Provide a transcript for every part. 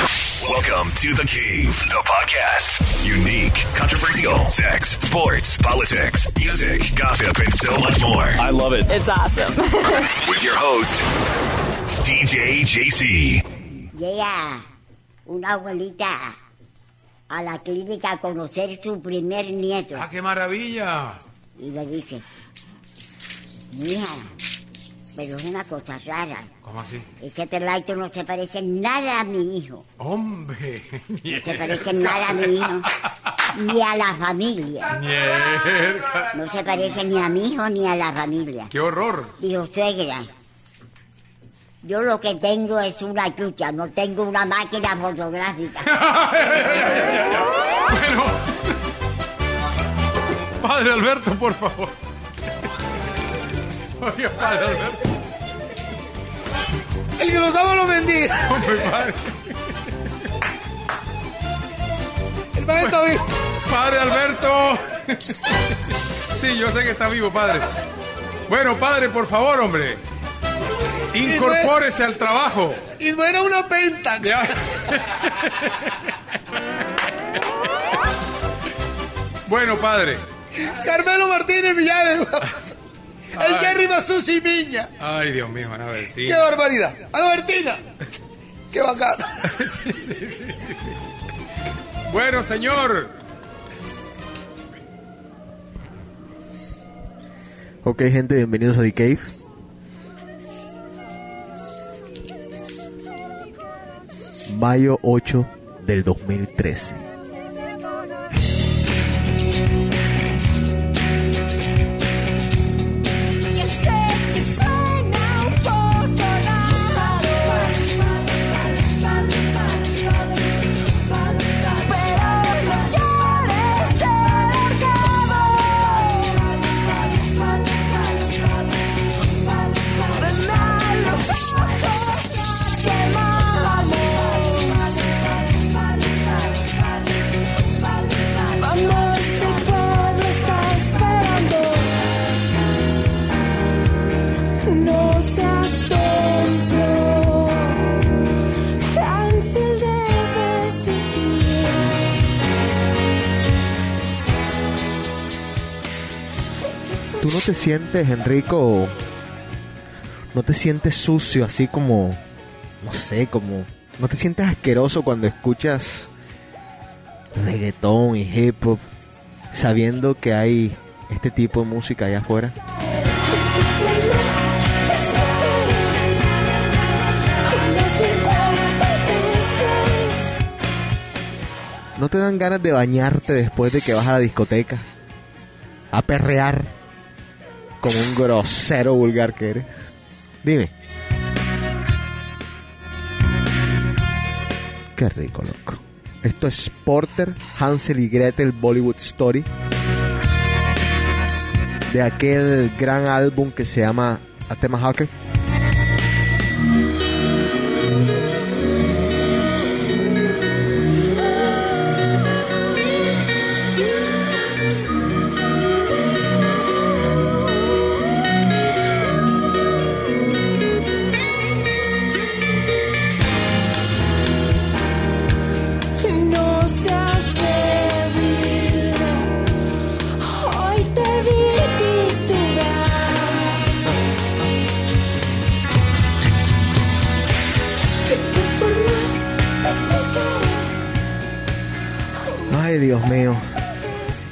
Welcome to The Cave, the podcast. Unique, controversial, sex, sports, politics, music, gossip, and so much more. I love it. It's awesome. With your host, DJ JC. Yeah, una abuelita a la clínica a conocer su primer nieto ¡Ah, qué maravilla! y le dice, mija, pero es una cosa rara. ¿Cómo así? Este perlaito no se parece nada a mi hijo. ¡Hombre! No se parece nada a mi hijo. Ni a la familia. Mierda. No se parece ni a mi hijo ni a la familia. ¡Qué horror! Dijo, suegra, yo lo que tengo es una chucha, no tengo una máquina fotográfica. Bueno. Padre Alberto, por favor. Oiga, Padre Alberto. El que los ama lo bendiga. Hombre, padre. El padre está vivo. Padre Alberto. Sí, yo sé que está vivo, padre. Bueno, padre, por favor, hombre. Incorpórese al trabajo. Y no era una pentax. Ya. Bueno, padre. Carmelo Martínez Villaves. El Jerry Masucci Miña. Ay, Dios mío, Ana ¡Qué Bertina. barbaridad! ¡Albertina! ¡Qué bacano! Bueno, señor. Ok, gente, bienvenidos a The Cave. Mayo 8 del 2013. Te sientes, Enrico, no te sientes sucio así como, no sé, como, no te sientes asqueroso cuando escuchas reggaetón y hip hop sabiendo que hay este tipo de música allá afuera? ¿No te dan ganas de bañarte después de que vas a la discoteca? A perrear como un grosero vulgar que eres. Dime. Qué rico, loco. Esto es Porter, Hansel y Gretel Bollywood Story. De aquel gran álbum que se llama Atema Hacker.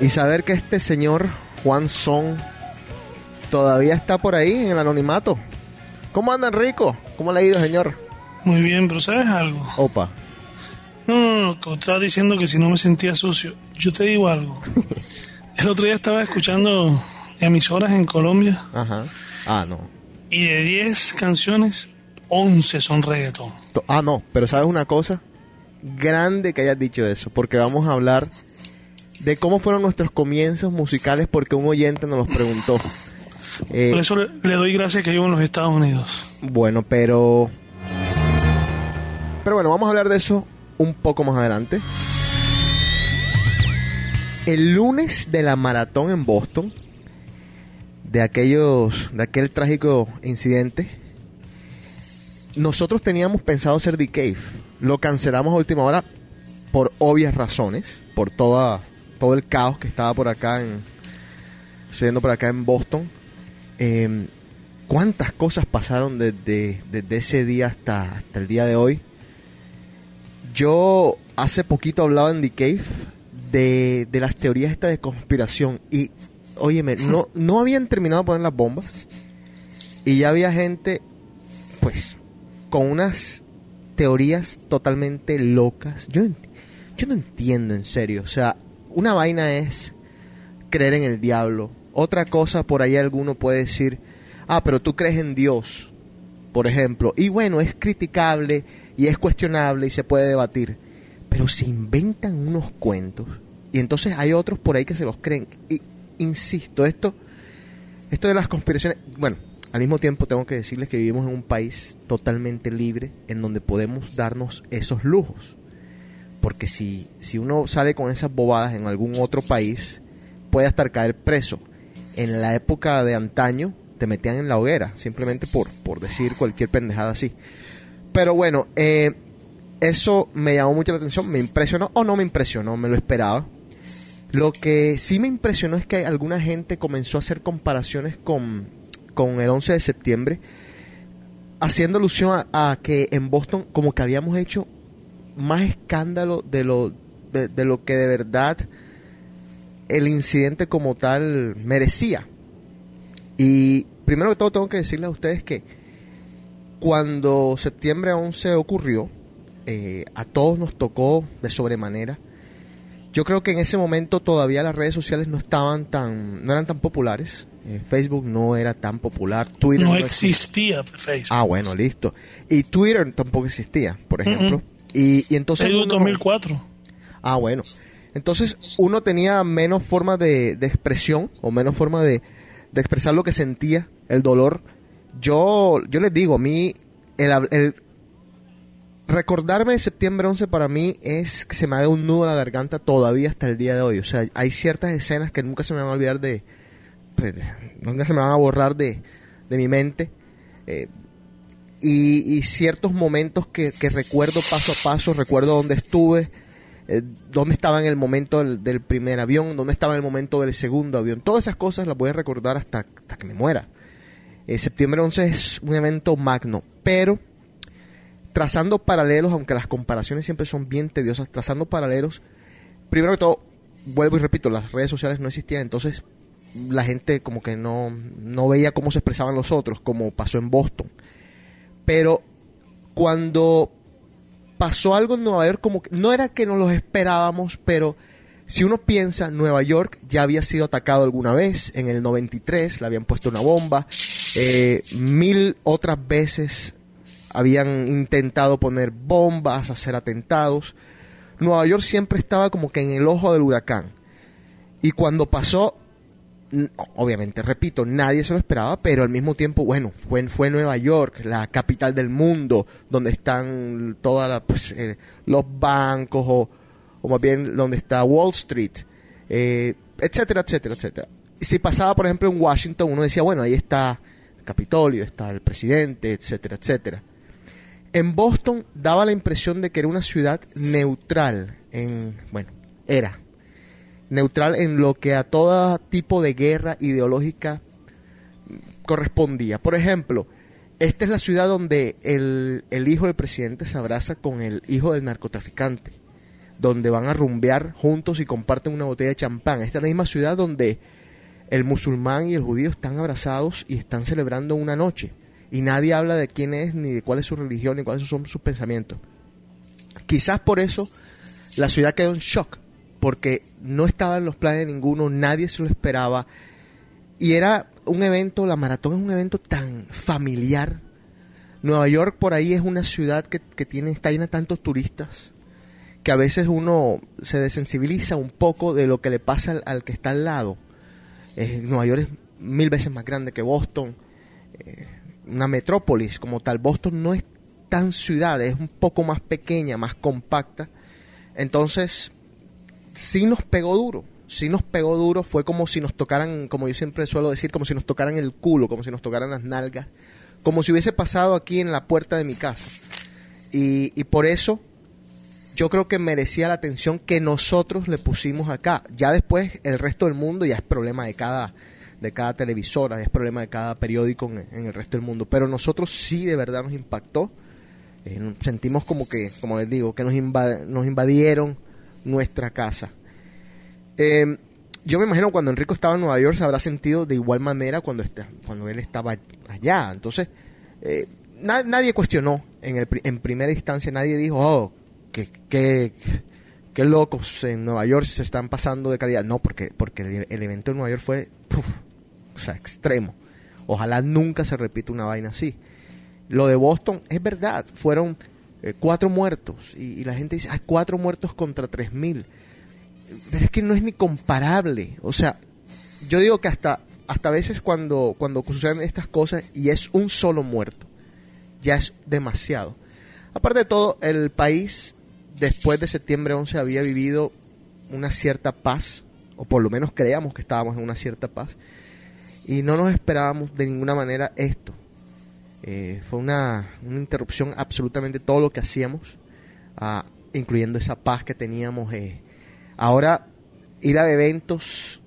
Y saber que este señor, Juan Son, todavía está por ahí en el anonimato. ¿Cómo andan, Rico? ¿Cómo le ha ido, señor? Muy bien, pero ¿sabes algo? Opa. No, no, no, como estaba diciendo que si no me sentía sucio. Yo te digo algo. El otro día estaba escuchando emisoras en Colombia Ajá. Ah, no. y de 10 canciones, 11 son reggaetón. Ah, no. Pero ¿sabes una cosa? Grande que hayas dicho eso. Porque vamos a hablar de cómo fueron nuestros comienzos musicales porque un oyente nos los preguntó. Eh, Por eso le, doy gracias que vivo en los Estados Unidos. Bueno, pero... Pero bueno, vamos a hablar de eso un poco más adelante. El lunes de la maratón en Boston, de aquellos, de aquel trágico incidente, nosotros teníamos pensado hacer The Cave. Lo cancelamos a última hora por obvias razones, por toda, todo el caos que estaba por acá en, sucediendo por acá en Boston. Eh, ¿Cuántas cosas pasaron desde, desde ese día hasta, hasta el día de hoy? Yo hace poquito hablaba en The Cave de, de las teorías estas de conspiración y, óyeme, no, no habían terminado de poner las bombas y ya había gente, pues, con unas teorías totalmente locas. Yo no, yo no entiendo en serio. O sea, una vaina es creer en el diablo. Otra cosa, por ahí alguno puede decir, ah, pero tú crees en Dios, por ejemplo. Y bueno, es criticable y es cuestionable y se puede debatir. Pero se inventan unos cuentos. Y entonces hay otros por ahí que se los creen. Y insisto, esto, esto de las conspiraciones, bueno, al mismo tiempo tengo que decirles que vivimos en un país totalmente libre en donde podemos darnos esos lujos. Porque si, si uno sale con esas bobadas en algún otro país, puede hasta caer preso. En la época de antaño te metían en la hoguera, simplemente por, por decir cualquier pendejada así. Pero bueno, eh, eso me llamó mucho la atención, me impresionó o no me impresionó, me lo esperaba. Lo que sí me impresionó es que alguna gente comenzó a hacer comparaciones con, con el 11 de septiembre, haciendo alusión a, a que en Boston como que habíamos hecho más escándalo de lo, de, de lo que de verdad el incidente como tal merecía. Y primero que todo tengo que decirles a ustedes que cuando septiembre 11 ocurrió, eh, a todos nos tocó de sobremanera. Yo creo que en ese momento todavía las redes sociales no estaban tan, no eran tan populares. Eh, Facebook no era tan popular, Twitter No no existía. existía Facebook. Ah, bueno, listo. Y Twitter tampoco existía, por ejemplo. Y, y entonces uno- 2004. Ah, bueno. Entonces uno tenía menos forma de, de expresión o menos forma de, de expresar lo que sentía, el dolor. Yo, yo les digo, a mí, el, el recordarme de septiembre 11 para mí es que se me haga un nudo en la garganta todavía hasta el día de hoy. O sea, hay ciertas escenas que nunca se me van a olvidar de... pues, nunca se me van a borrar de, de mi mente. Eh, y, y ciertos momentos que, que recuerdo paso a paso, recuerdo dónde estuve, eh, dónde estaba en el momento del, primer avión, dónde estaba en el momento del segundo avión. Todas esas cosas las voy a recordar hasta, hasta que me muera. Eh, septiembre 11 es un evento magno, pero trazando paralelos, aunque las comparaciones siempre son bien tediosas, trazando paralelos, primero que todo, vuelvo y repito, las redes sociales no existían, entonces la gente como que no, no veía cómo se expresaban los otros, como pasó en Boston. Pero cuando pasó algo en Nueva York, como que, no era que no los esperábamos, pero si uno piensa, Nueva York ya había sido atacado alguna vez, en el 93 le habían puesto una bomba, eh, mil otras veces habían intentado poner bombas, hacer atentados. Nueva York siempre estaba como que en el ojo del huracán. Y cuando pasó, obviamente, repito, nadie se lo esperaba, pero al mismo tiempo, bueno, fue, fue Nueva York, la capital del mundo, donde están todas pues, eh, los bancos o, o más bien donde está Wall Street, eh, etcétera, etcétera, etcétera. Y si pasaba, por ejemplo, en Washington, uno decía, bueno, ahí está el Capitolio, está el presidente, etcétera, etcétera. En Boston daba la impresión de que era una ciudad neutral en, bueno, era neutral en lo que a todo tipo de guerra ideológica correspondía. Por ejemplo, esta es la ciudad donde el, hijo del presidente se abraza con el hijo del narcotraficante, donde van a rumbear juntos y comparten una botella de champán. Esta es la misma ciudad donde el musulmán y el judío están abrazados y están celebrando una noche. Y nadie habla de quién es, ni de cuál es su religión, ni cuáles son sus pensamientos. Quizás por eso la ciudad quedó en shock, porque no estaba en los planes de ninguno, nadie se lo esperaba. Y era un evento, la maratón es un evento tan familiar. Nueva York por ahí es una ciudad que, que tiene, está llena de tantos turistas que a veces uno se desensibiliza un poco de lo que le pasa al, que está al lado. Eh, Nueva York es mil veces más grande que Boston, eh, una metrópolis como tal. Boston no es tan ciudad, es un poco más pequeña, más compacta. Entonces, sí nos pegó duro, sí nos pegó duro, fue como si nos tocaran, como yo siempre suelo decir, como si nos tocaran el culo, como si nos tocaran las nalgas, como si hubiese pasado aquí en la puerta de mi casa. Y, y por eso yo creo que merecía la atención que nosotros le pusimos acá. Ya después el resto del mundo ya es problema de cada de cada televisora, es problema de cada periódico en, en el resto del mundo. Pero nosotros sí de verdad nos impactó. Eh, sentimos como que, como les digo, que nos, inva- nos invadieron nuestra casa. Eh, yo me imagino cuando Enrico estaba en Nueva York se habrá sentido de igual manera cuando, está, cuando él estaba allá. Entonces, eh, na- nadie cuestionó en, el, en primera instancia, nadie dijo, oh, qué locos en Nueva York se están pasando de calidad. No, porque, porque el, el evento en Nueva York fue, puf, o sea, extremo. Ojalá nunca se repita una vaina así. Lo de Boston es verdad, fueron eh, cuatro muertos y, y la gente dice, hay cuatro muertos contra tres mil. Pero es que no es ni comparable. O sea, yo digo que hasta, hasta a veces cuando, cuando suceden estas cosas y es un solo muerto, ya es demasiado. Aparte de todo, el país después de septiembre 11 había vivido una cierta paz, o por lo menos creíamos que estábamos en una cierta paz, y no nos esperábamos de ninguna manera esto. Eh, fue una, una interrupción absolutamente todo lo que hacíamos, ah, incluyendo esa paz que teníamos. eh. Ahora, ir a eventos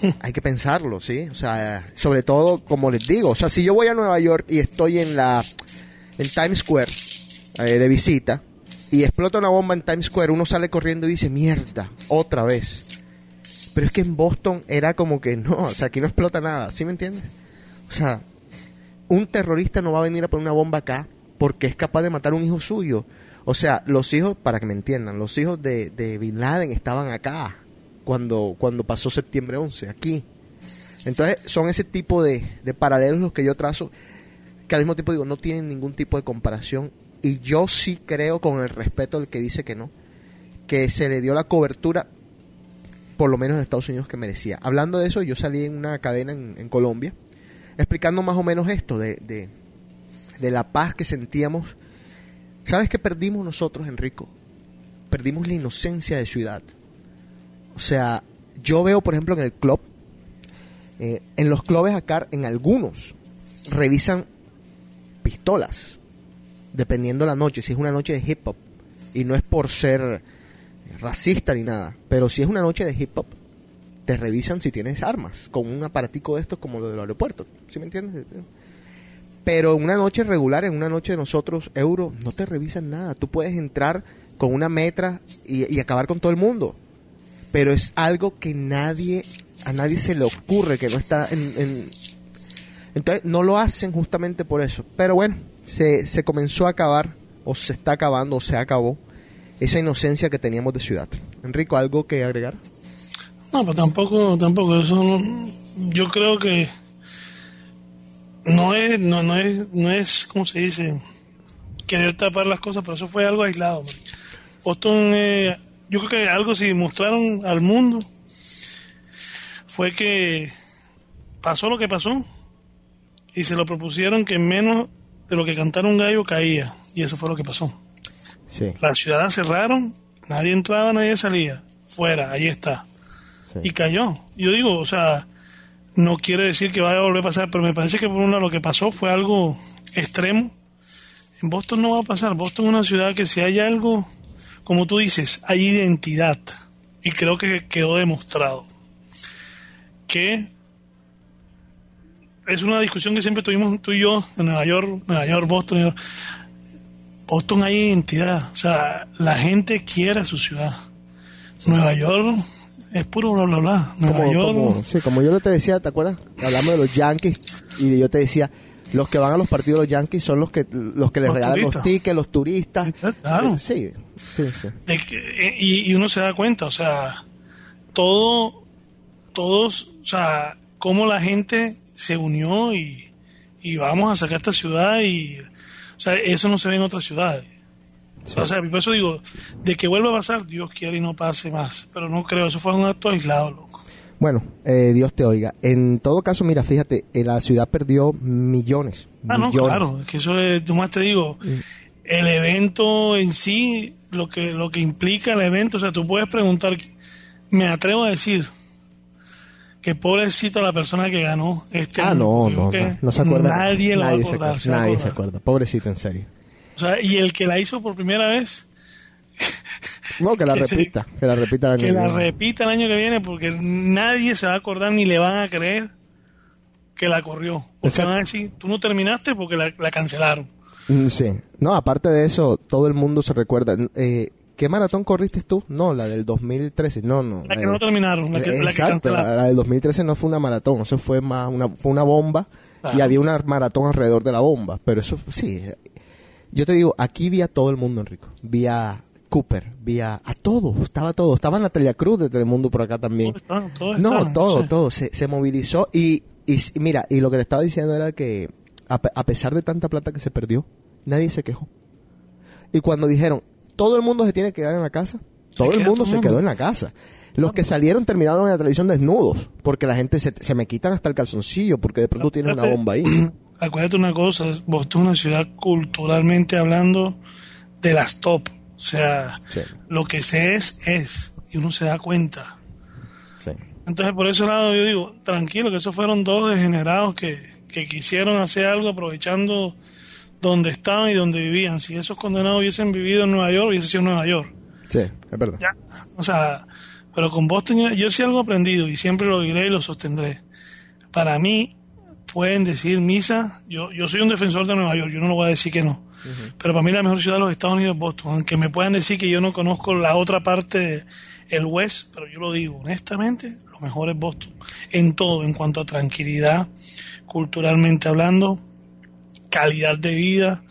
hay que pensarlo, ¿sí? O sea, sobre todo, como les digo, o sea, si yo voy a Nueva York y estoy en la en Times Square eh, de visita y explota una bomba en Times Square, uno sale corriendo y dice, mierda, otra vez. Pero es que en Boston era como que no, o sea, aquí no explota nada, ¿sí me entiendes? O sea, un terrorista no va a venir a poner una bomba acá porque es capaz de matar a un hijo suyo. O sea, los hijos, para que me entiendan, los hijos de, de Bin Laden estaban acá cuando, cuando pasó septiembre 11, aquí. Entonces, son ese tipo de, de paralelos los que yo trazo, que al mismo tiempo digo, no tienen ningún tipo de comparación. Y yo sí creo, con el respeto del que dice que no, que se le dio la cobertura, por lo menos en Estados Unidos, que merecía. Hablando de eso, yo salí en una cadena en, en Colombia, explicando más o menos esto, de, de, la paz que sentíamos. ¿Sabes qué perdimos nosotros, Enrico? Perdimos la inocencia de ciudad. O sea, yo veo, por ejemplo, en el club, eh, en los clubes acá, en algunos, revisan pistolas, dependiendo la noche, si es una noche de hip hop, y no es por ser racista ni nada, pero si es una noche de hip hop, te revisan si tienes armas, con un aparatico de estos como lo del aeropuerto, ¿sí me entiendes? Pero una noche regular, en una noche de nosotros, euro, no te revisan nada, tú puedes entrar con una metra y, y acabar con todo el mundo, pero es algo que nadie, a nadie se le ocurre, que no está en, en- entonces no lo hacen justamente por eso. Pero bueno, se, se comenzó a acabar, o se está acabando, o se acabó, esa inocencia que teníamos de ciudad. Enrico, ¿algo que agregar? No, pues tampoco, tampoco. Eso no- yo creo que no es, no, no es, no es, ¿cómo se dice? Querer tapar las cosas, pero eso fue algo aislado. man. Boston, eh, yo creo que algo si mostraron al mundo fue que pasó lo que pasó y se lo propusieron que menos de lo que cantara un gallo caía y eso fue lo que pasó. Sí. La ciudad cerraron, nadie entraba, nadie salía. Fuera, ahí está. Sí. Y cayó. Yo digo, o sea, no quiere decir que vaya a volver a pasar, pero me parece que por un lado lo que pasó fue algo extremo. En Boston no va a pasar. Boston es una ciudad que si hay algo, como tú dices, hay identidad. Y creo que quedó demostrado. Que es una discusión que siempre tuvimos tú y yo en Nueva York, Nueva York, Boston. Nueva York. Boston hay identidad. O sea, la gente quiere a su ciudad. Nueva York es puro bla bla bla. Como, York. como- sí, como yo te decía, ¿te acuerdas? Hablamos de los Yankees y yo te decía, los que van a los partidos de los Yankees son los que los que les Los regalan turistas. los tickets, los turistas. Claro. Eh, Sí, sí, sí. de que- y, y uno se da cuenta, o sea, todo, todos, o sea, cómo la gente se unió y, y vamos a sacar esta ciudad y, o sea, eso no se ve en otras ciudades. O sea, por eso digo, de que vuelva a pasar, Dios quiere y no pase más, pero no creo, eso fue un acto aislado, loco. Bueno, eh, Dios te oiga. En todo caso, mira, fíjate, eh, la ciudad perdió millones. Ah, no, claro, es que eso es, tú más te digo, el evento en sí, lo que, lo que implica el evento, o sea, tú puedes preguntar, me atrevo a decir que pobrecita la persona que ganó este Ah, no, no, creo no, que no se acuerda. Nadie lo va a se acuerda, se nadie se acuerda. Pobrecito, en serio. O sea, y el que la hizo por primera vez, No, que la Que se- repita, que la repita el año que que la repita el año que viene porque nadie se va a acordar ni le van a creer que la corrió. Porque van a decir, tú no terminaste porque la, la cancelaron. Mm, Sí. No, aparte de eso, todo el mundo se recuerda. Eh, ¿Qué maratón corriste tú? No, la del 2013. No, no. La que eh, no terminaron, la que, que Exacto, la, cancelaron. la del 2013 no fue una maratón, eso fue más una, fue una bomba y Ajá. había una maratón alrededor de la bomba. Pero eso, sí. Yo te digo, aquí vi a todo el mundo, Enrico. Vi a Cooper, vi a, a todo, estaba todo. Estaba Natalia Cruz de Telemundo por acá también. Todos estaban, todos No, todo, sí. todo. Se, se movilizó y, y mira, y lo que te estaba diciendo era que a, pe- a pesar de tanta plata que se perdió, nadie se quejó. Y cuando dijeron, todo el mundo se tiene que quedar en la casa, todo el mundo todo se quedó en la casa. Los que salieron terminaron en la televisión desnudos, porque la gente se, se me quitan hasta el calzoncillo, porque de pronto tienes una bomba ahí. Acuérdate una cosa, Boston es una ciudad culturalmente hablando de las top. O sea, Sí. lo que se es, es. Y uno se da cuenta. Sí. Entonces, por ese lado, yo digo, tranquilo, que esos fueron dos degenerados que, que quisieron hacer algo aprovechando donde estaban y donde vivían. Si esos condenados hubiesen vivido en Nueva York, hubiese sido Nueva York. Sí, es verdad. Ya. O sea, pero con Boston yo, sí algo aprendido y siempre lo diré y lo sostendré. Para mí, pueden decir misa, yo, yo soy un defensor de Nueva York, yo no lo voy a decir que no. Pero para mí la mejor ciudad de los Estados Unidos es Boston. Aunque me puedan decir que yo no conozco la otra parte, el West, pero yo lo digo, honestamente, lo mejor es Boston. En todo, en cuanto a tranquilidad, culturalmente hablando, calidad de vida,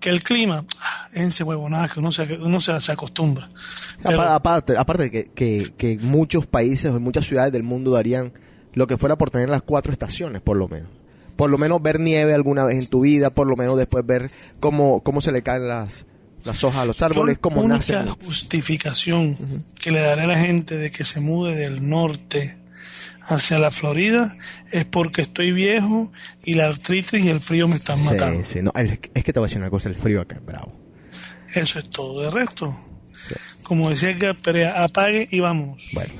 que el clima, ah, ese huevonada que uno se, uno se, se acostumbra. Pero- Apa- aparte, aparte de que, que, que muchos países o muchas ciudades del mundo darían lo que fuera por tener las cuatro estaciones, por lo menos. Por lo menos ver nieve alguna vez en tu vida, por lo menos después ver cómo, cómo se le caen las, las hojas a los árboles, Yo cómo la única justificación que le daré a la gente de que se mude del norte hacia la Florida es porque estoy viejo y la artritis y el frío me están matando. Sí, sí, no, es es que te voy a decir una cosa, el frío acá es bravo. Eso es todo. De resto, como decía Edgar Perea, apague y vamos. Bueno,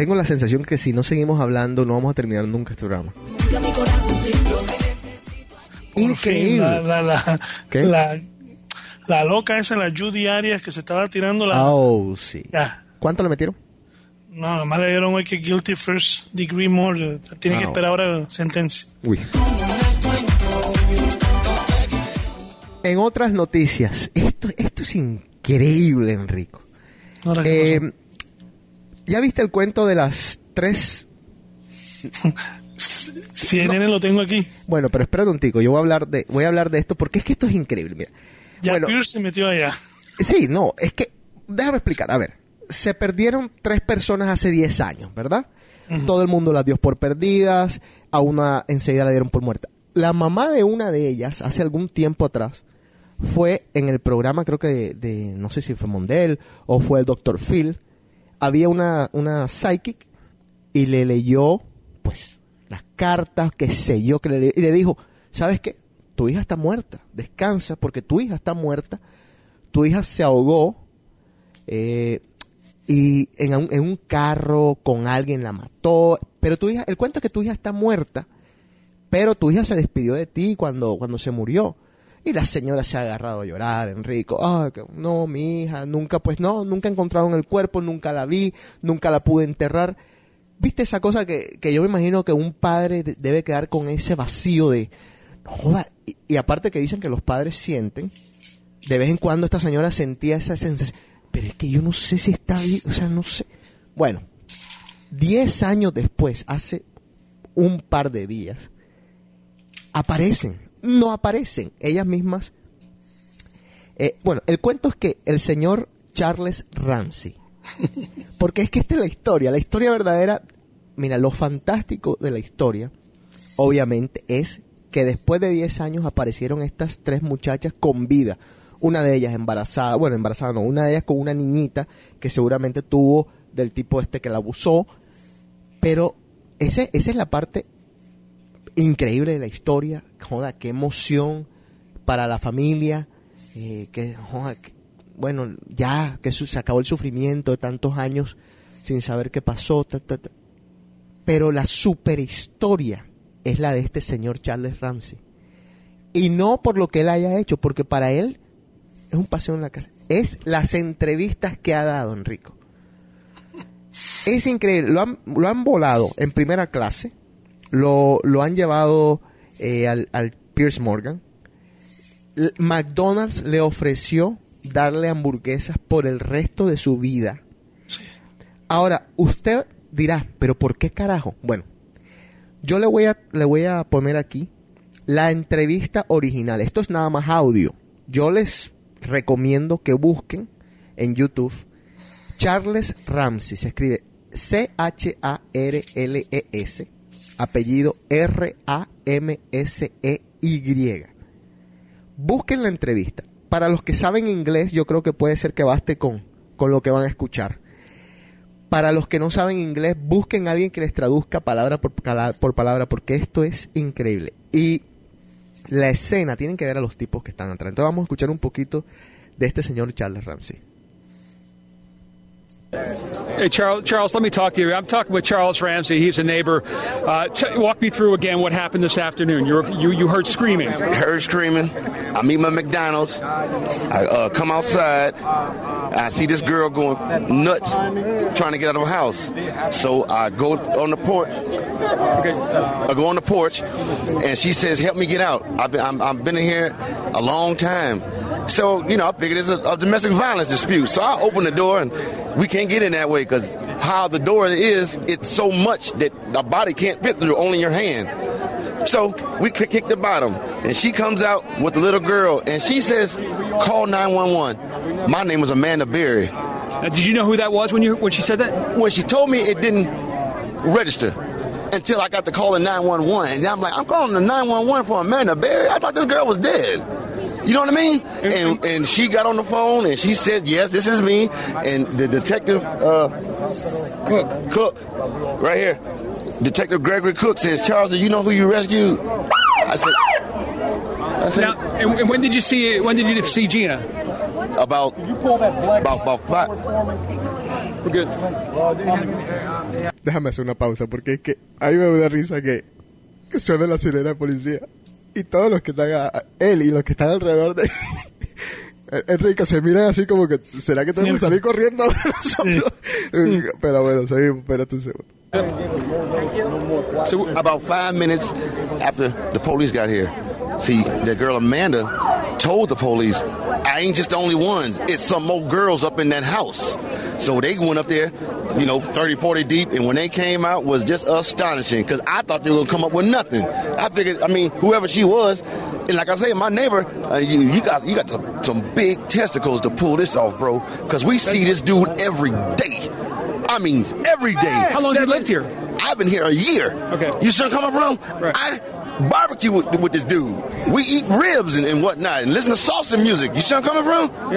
tengo la sensación que si no seguimos hablando no vamos a terminar nunca este programa. Increíble. fin, la, la, la, la- la loca esa, la Judy Arias que se estaba tirando la... Oh, sí. Ya. ¿Cuánto le metieron? No, además le dieron hoy que guilty first degree murder. Tiene que Ah, esperar ahora sentencia. Uy. En otras noticias, esto, esto es increíble, Enrico. ¿qué Eh, ¿Ya viste el cuento de las tres? CNN lo tengo aquí. Bueno, pero espérate un tico, yo voy a hablar de, voy a hablar de esto porque es que esto es increíble. Mira. Ya Bueno, Pierce se metió allá. sí, no, es que déjame explicar. A ver, se perdieron tres personas hace 10 años, ¿verdad? Todo el mundo las dio por perdidas, a una enseguida la dieron por muerta. La mamá de una de ellas, hace algún tiempo atrás, fue en el programa, creo que de, de- no sé si fue Mondel o fue el Dr. Phil, había una, una psychic y le leyó, pues, las cartas, qué sé yo, que le y le dijo, ¿sabes qué? Tu hija está muerta, descansa porque tu hija está muerta, tu hija se ahogó eh, y en un, en un carro con alguien la mató, pero tu hija, el cuento es que tu hija está muerta, pero tu hija se despidió de ti cuando, cuando se murió. Y la señora se ha agarrado a llorar, Enrico. Ah, no, mi hija, nunca, pues no, nunca encontraron el cuerpo, nunca la vi, nunca la pude enterrar. ¿Viste esa cosa que, que yo me imagino que un padre de- debe quedar con ese vacío de, no joda, y, y aparte que dicen que los padres sienten, de vez en cuando esta señora sentía esa sensación, pero es que yo no sé si está bien, o sea, no sé. Bueno, diez años después, hace un par de días, aparecen, no aparecen, ellas mismas. Eh, bueno, el cuento es que el señor Charles Ramsey, porque es que esta es la historia, la historia verdadera, mira, lo fantástico de la historia, obviamente, es que después de 10 años aparecieron estas tres muchachas con vida. Una de ellas embarazada, bueno, embarazada no, una de ellas con una niñita que seguramente tuvo del tipo este que la abusó. Pero ese, esa es la parte increíble la historia. Joda, qué emoción para la familia. eh, que, joda, bueno, ya que se acabó el sufrimiento de tantos años sin saber qué pasó. ta, ta, ta. Pero la super historia es la de este señor Charles Ramsey. Y no por lo que él haya hecho, porque para él es un paseo en la casa. Es las entrevistas que ha dado Enrico. Es increíble. Lo han, lo han volado en primera clase. Lo, lo han llevado eh, al, al Pierce Morgan. L- McDonald's le ofreció darle hamburguesas por el resto de su vida. Ahora, usted dirá, pero ¿por qué carajo? Bueno, yo le voy a, le voy a poner aquí la entrevista original. Esto es nada más audio. Yo les recomiendo que busquen en YouTube Charles Ramsey. Se escribe C-H-A-R-L-E-S. Apellido R-A-M-S-E-Y. Busquen la entrevista. Para los que saben inglés, yo creo que puede ser que baste con, con lo que van a escuchar. Para los que no saben inglés, busquen a alguien que les traduzca palabra por, por palabra, porque esto es increíble. Y la escena, tienen que ver a los tipos que están atrás. Entonces vamos a escuchar un poquito de este señor Charles Ramsey. Hey, Charles, Charles, let me talk to you. I'm talking with Charles Ramsey. He's a neighbor. Uh, t- walk me through again what happened this afternoon. You, were, you, you heard screaming. heard screaming. I meet my McDonald's. I uh, come outside. I see this girl going nuts, trying to get out of her house. So I go on the porch. I go on the porch, and she says, "Help me get out." I've been, I'm, I've been in here a long time. So you know, I figured it's a, a domestic violence dispute. So I open the door, and we can't get in that way because how the door is, it's so much that a body can't fit through, only your hand. So we kick kick the bottom, and she comes out with the little girl, and she says, "Call 911." My name was Amanda Berry. Now, did you know who that was when you when she said that? When she told me, it didn't register until I got the call in 911, and I'm like, "I'm calling the 911 for Amanda Berry. I thought this girl was dead." You know what I mean? And and she got on the phone and she said, "Yes, this is me." And the detective, uh, Cook, Cook, right here, Detective Gregory Cook says, "Charles, do you know who you rescued?" I said, "I said Now, and, and when did you see when did you see Gina? about about about five." We're good. Déjame hacer una pausa porque es que a mí me da risa que, que suene la sirena de policía y todos los que están, a- a- él y los que están alrededor de Enrique se miran así como que, ¿será que tenemos que salir corriendo ahora nosotros? Pero bueno, seguimos, espérate un segundo. So about five minutes after the police got here, see that girl Amanda told the police, "I ain't just the only ones. It's some more girls up in that house." So they went up there, you know, 30, 40 deep, and when they came out was just astonishing because I thought they were gonna come up with nothing. I figured, I mean, whoever she was, and like I say, my neighbor, uh, you you got you got the, some big testicles to pull this off, bro, because we see this dude every day. I mean, every day. How long have you lived here? I've been here a year. Okay. You I'm coming from? Right. I barbecue with, with this dude. We eat ribs and, and whatnot and listen to salsa music. You see where I'm coming from?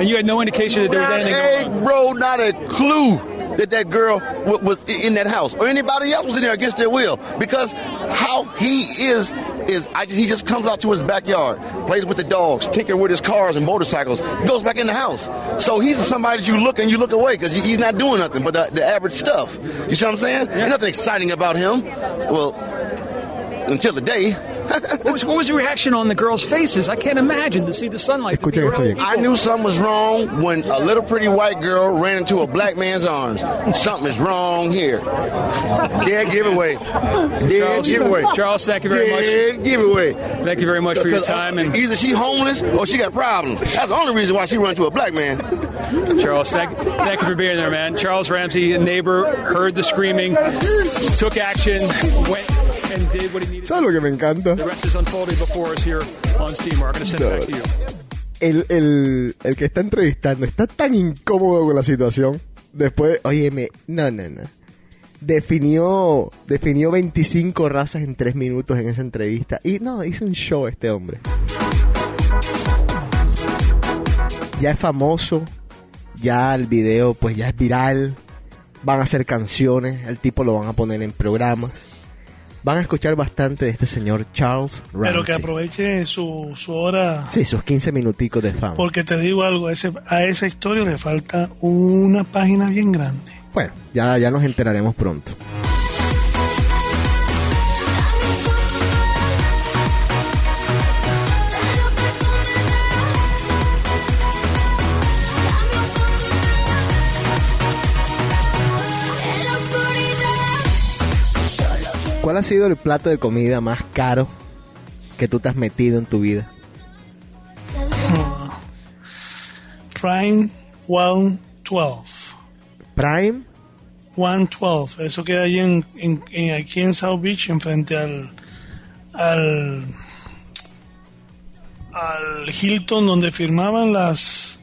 And you had no indication that there was Not anything a, going on. bro, not a clue that that girl w- was in that house or anybody else was in there against their will because how he is is I, just, he just comes out to his backyard, plays with the dogs, tinker with his cars and motorcycles, goes back in the house. So he's somebody that you look and you look away because he's not doing nothing but the, the average stuff. You see what I'm saying? There's nothing exciting about him. Well, until the day. What was, what was the reaction on the girls' faces? I can't imagine to see the sunlight. to be Escuchen esto around bien. I knew something was wrong when a little pretty white girl ran into a black man's arms. Something is wrong here. Dead giveaway. Dead Charles, giveaway. Charles, thank you very much. Dead giveaway. Thank you very much for your uh, time. And either she homeless or she got problems. That's the only reason why she run into a black man. Charles, thank, thank you for being there, man. Charles Ramsey, a neighbor, heard the screaming, took action, went ¿Sabes lo que me encanta? El, el, el que está entrevistando está tan incómodo con la situación. Después, óyeme, no, no, no. Definió, definió 25 razas en 3 minutos en esa entrevista. Y no, hizo un show este hombre. Ya es famoso. Ya el video, pues ya es viral. Van a hacer canciones. El tipo lo van a poner en programas. Van a escuchar bastante de este señor Charles Ramsey. Pero que aproveche su, su hora. Sí, sus 15 minuticos de fama. Porque te digo algo, a, ese, a esa historia le falta una página bien grande. Bueno, ya, ya nos enteraremos pronto. ¿Cuál ha sido el plato de comida más caro que tú te has metido en tu vida? Prime 112. Prime, 112. Eso queda ahí en, en- en- aquí en South Beach, enfrente al, al, al Hilton, donde firmaban las,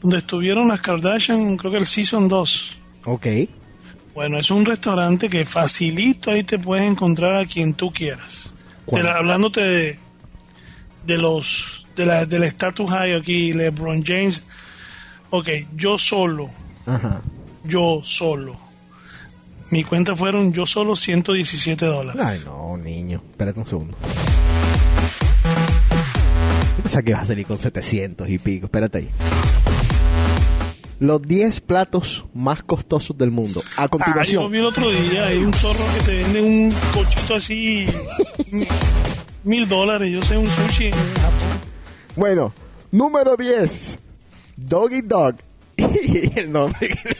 donde estuvieron las Kardashian, creo que el Season 2. ok. Bueno, es un restaurante que facilito ahí te puedes encontrar a quien tú quieras. ¿Cuál? Te la- hablándote de, de los de la, del status high aquí, LeBron James. Ok, yo solo, Ajá. yo solo. Mi cuenta fueron yo solo 117 dólares. Ay, no, niño. Espérate un segundo. Yo pensaba que ibas a salir con 700 y pico. Espérate ahí. Los 10 platos más costosos del mundo. A Ah, yo continuación. vi el otro día, hay un zorro que te vende un cochito así, mi- mil dólares. Yo sé, un sushi en Japón. Bueno, número 10. Doggy Dog. El nombre que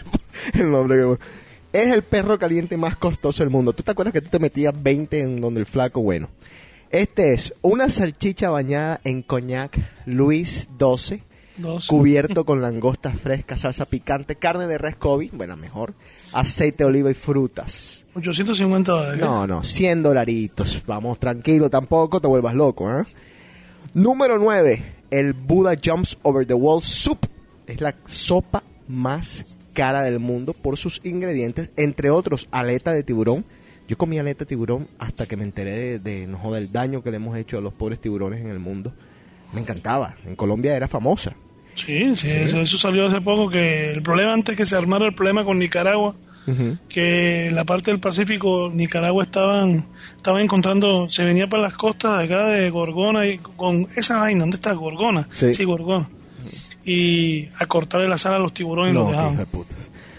el nombre que es el perro caliente más costoso del mundo. ¿Tú te acuerdas que tú te metías 20 en donde el flaco? Bueno, este es una salchicha bañada en coñac Luis 12, Dos. cubierto con langostas frescas, salsa picante, carne de res Kobe, bueno, mejor, aceite de oliva y frutas. 850 dólares. No, no, 100 dolaritos. Vamos, tranquilo, tampoco te vuelvas loco, ¿eh? Número 9. El Buddha Jumps Over the Wall Soup. Es la sopa más cara del mundo por sus ingredientes, entre otros, aleta de tiburón. Yo comí aleta de tiburón hasta que me enteré de, de no joder, el daño que le hemos hecho a los pobres tiburones en el mundo. Me encantaba. En Colombia era famosa. Sí, sí, Eso, eso salió hace poco que el problema antes que se armara el problema con Nicaragua, que en la parte del Pacífico Nicaragua estaban estaban encontrando, se venía para las costas de acá de Gorgona y con esa vaina, ¿dónde está Gorgona? Sí. Gorgona. Y a cortarle la sal a los tiburones y No, los dejaban. de putas.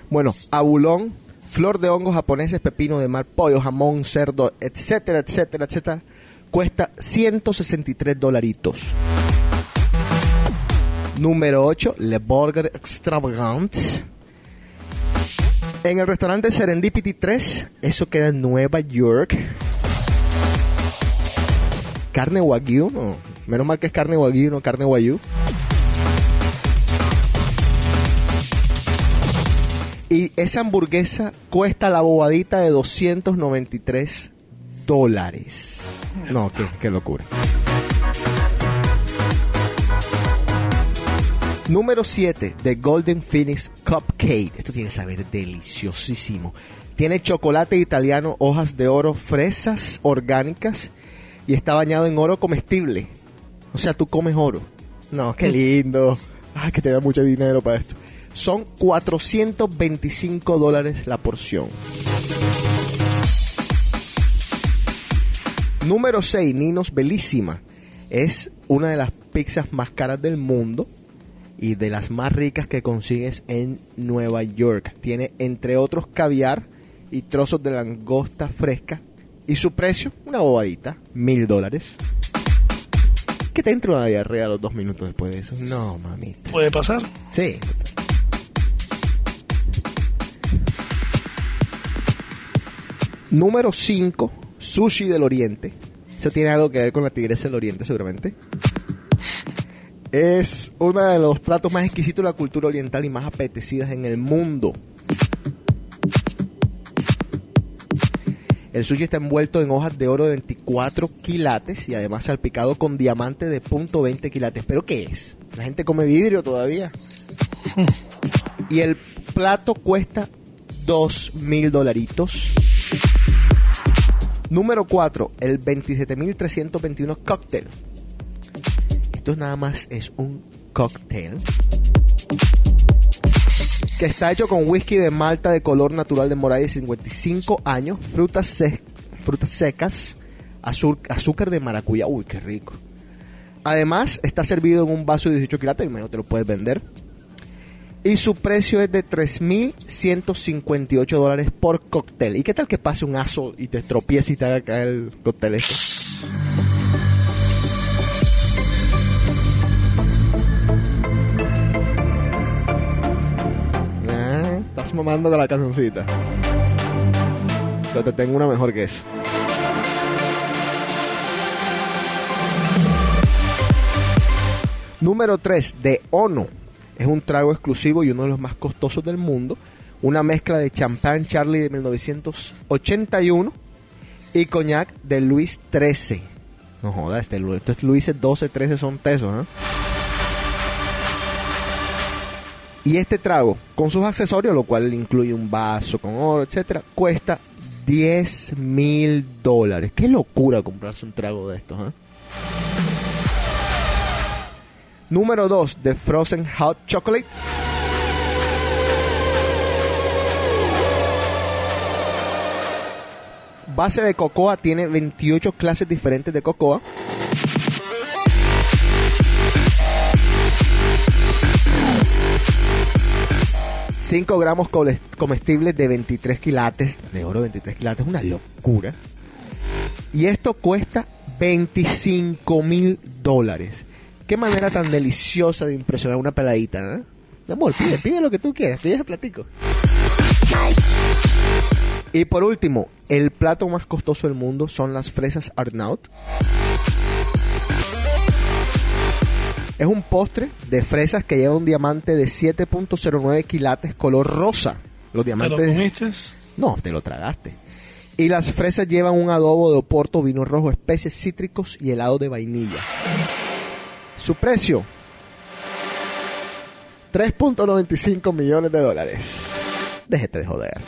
Bueno, abulón, flor de hongos japoneses, pepino de mar, pollo, jamón, cerdo, etcétera, etcétera, etcétera, cuesta 163 dolaritos. Número 8, Le Burger Extravagant. En el restaurante Serendipity 3, eso queda en Nueva York. Carne wagyu, no. Menos mal que es carne wagyu, no carne wagyu. Y esa hamburguesa cuesta la bobadita de 293 dólares. No, qué, qué locura. Número 7, The Golden Phoenix Cupcake. Esto tiene que saber deliciosísimo. Tiene chocolate italiano, hojas de oro, fresas orgánicas y está bañado en oro comestible. O sea, tú comes oro. No, qué lindo. Ay, que te da mucho dinero para esto. Son 425 dólares la porción. Número 6, Ninos Belísima. Es una de las pizzas más caras del mundo y de las más ricas que consigues en Nueva York. Tiene entre otros caviar y trozos de langosta fresca. Y su precio, una bobadita, mil dólares. ¿Qué te entra una diarrea a los dos minutos después de eso? No, mamita. Puede pasar. Sí. Número 5, Sushi del Oriente. Eso tiene algo que ver con la tigresa del Oriente, seguramente. Es uno de los platos más exquisitos de la cultura oriental y más apetecidas en el mundo. El sushi está envuelto en hojas de oro de 24 quilates y además salpicado con diamante de punto .20 quilates. ¿Pero qué es? La gente come vidrio todavía. Y el plato cuesta 2 mil dolaritos. Número 4, el 27.321 cóctel. Esto nada más es un cóctel que está hecho con whisky de malta de color natural de morada de 55 años, frutas, frutas secas, azúcar de maracuyá. Uy, qué rico. Además, está servido en un vaso de 18 quilates, menos te lo puedes vender. Y su precio es de 3.158 dólares por cóctel. ¿Y qué tal que pase un aso y te tropiece y te haga caer el cóctel este? estás mamando con la cancioncita. Yo te tengo una mejor que esa. Número 3 de Ono. Es un trago exclusivo y uno de los más costosos del mundo. Una mezcla de champán Charlie de 1981 y coñac de Luis XIII. No jodas, este, este Luis, Luis XII, XIII son tesos, ¿eh? Y este trago, con sus accesorios, lo cual incluye un vaso con oro, etcétera, cuesta 10 mil dólares. Qué locura comprarse un trago de estos, ¿eh? Número 2, de Frozen Hot Chocolate. Base de cocoa tiene 28 clases diferentes de cocoa. ...5 gramos comestibles de 23 quilates... ...de oro 23 quilates... ...una locura... ...y esto cuesta 25 mil dólares... ...qué manera tan deliciosa de impresionar una peladita... ¿eh? Mi amor, pide, pide lo que tú quieras... ...que ya se platico... Y por último, el plato más costoso del mundo son las fresas Arnaut. Es un postre de fresas que lleva un diamante de 7.09 quilates color rosa. Los ¿Te lo diamantes... comiste? No, te lo tragaste. Y las fresas llevan un adobo de oporto, vino rojo, especies cítricos y helado de vainilla. Su precio, 3.95 millones de dólares. Déjete de joder.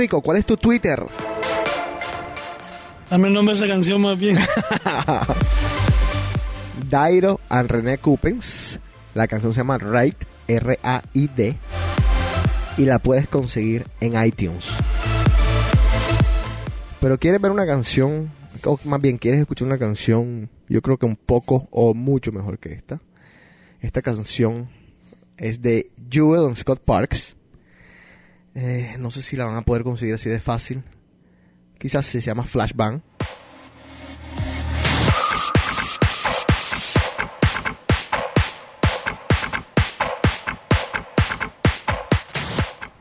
Enrico, ¿cuál es tu Twitter? Dame el nombre de esa canción más bien. Dairo and René Coupens. La canción se llama Raid, R-A-I-D. Y la puedes conseguir en iTunes. Pero quieres ver una canción, o más bien quieres escuchar una canción, yo creo que un poco o mucho mejor que esta. Esta canción es de Jewel and Scott Parks. Eh, no sé si la van a poder conseguir así de fácil. Quizás se llama Flashbang.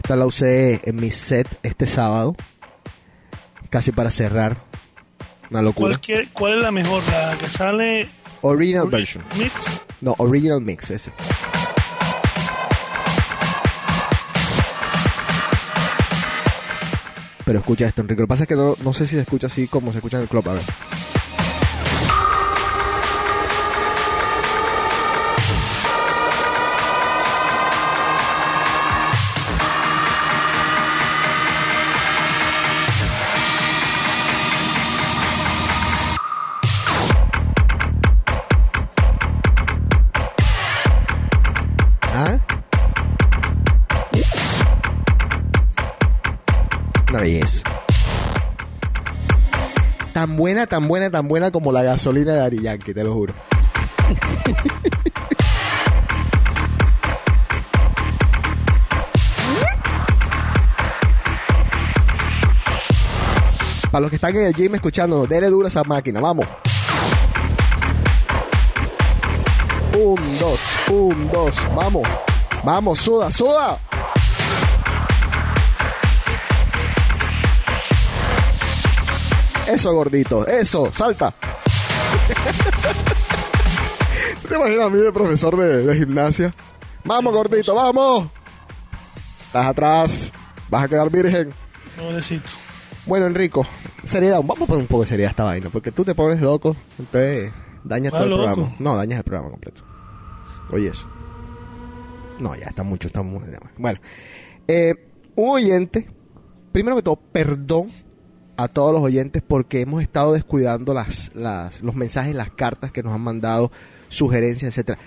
Esta la usé en mi set este sábado. Casi para cerrar. Una locura. ¿Cuál, ¿Cuál es la mejor? ¿La que sale Original version. mix? No, original mix ese. Pero escucha esto, Enrique. Lo que pasa es que no, no sé si se escucha así como se escucha en el club. A ver. Buena, tan buena, tan buena como la gasolina de Ari te lo juro. Para los que están en el gym escuchándonos, dele duro esa máquina, vamos. Un, dos, un, dos, vamos. Vamos, suda, suda. Eso, gordito, eso, salta. ¿Te imaginas a mí de profesor de, de gimnasia? Vamos, gordito, vamos. Estás atrás, vas a quedar virgen. Pobrecito. Bueno, Enrico, seriedad, vamos a poner un poco de seriedad a esta vaina, porque tú te pones loco, entonces dañas todo el loco. programa. No, dañas el programa completo. Oye eso. No, ya está mucho, está muy... Bueno, eh, un oyente, primero que todo, perdón a todos los oyentes porque hemos estado descuidando las, las, los mensajes, las cartas que nos han mandado, sugerencias, etcétera.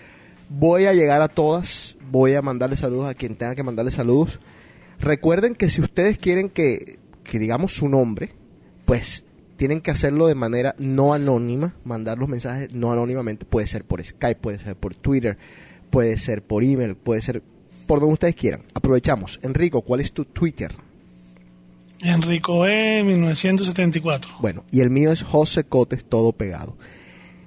Voy a llegar a todas, voy a mandarle saludos a quien tenga que mandarle saludos. Recuerden que si ustedes quieren que, que digamos su nombre, pues tienen que hacerlo de manera no anónima, mandar los mensajes no anónimamente, puede ser por Skype, puede ser por Twitter, puede ser por email, puede ser por donde ustedes quieran. Aprovechamos. Enrico, ¿cuál es tu Twitter? Enrico E. 1974. Bueno, y el mío es José Cotes, todo pegado.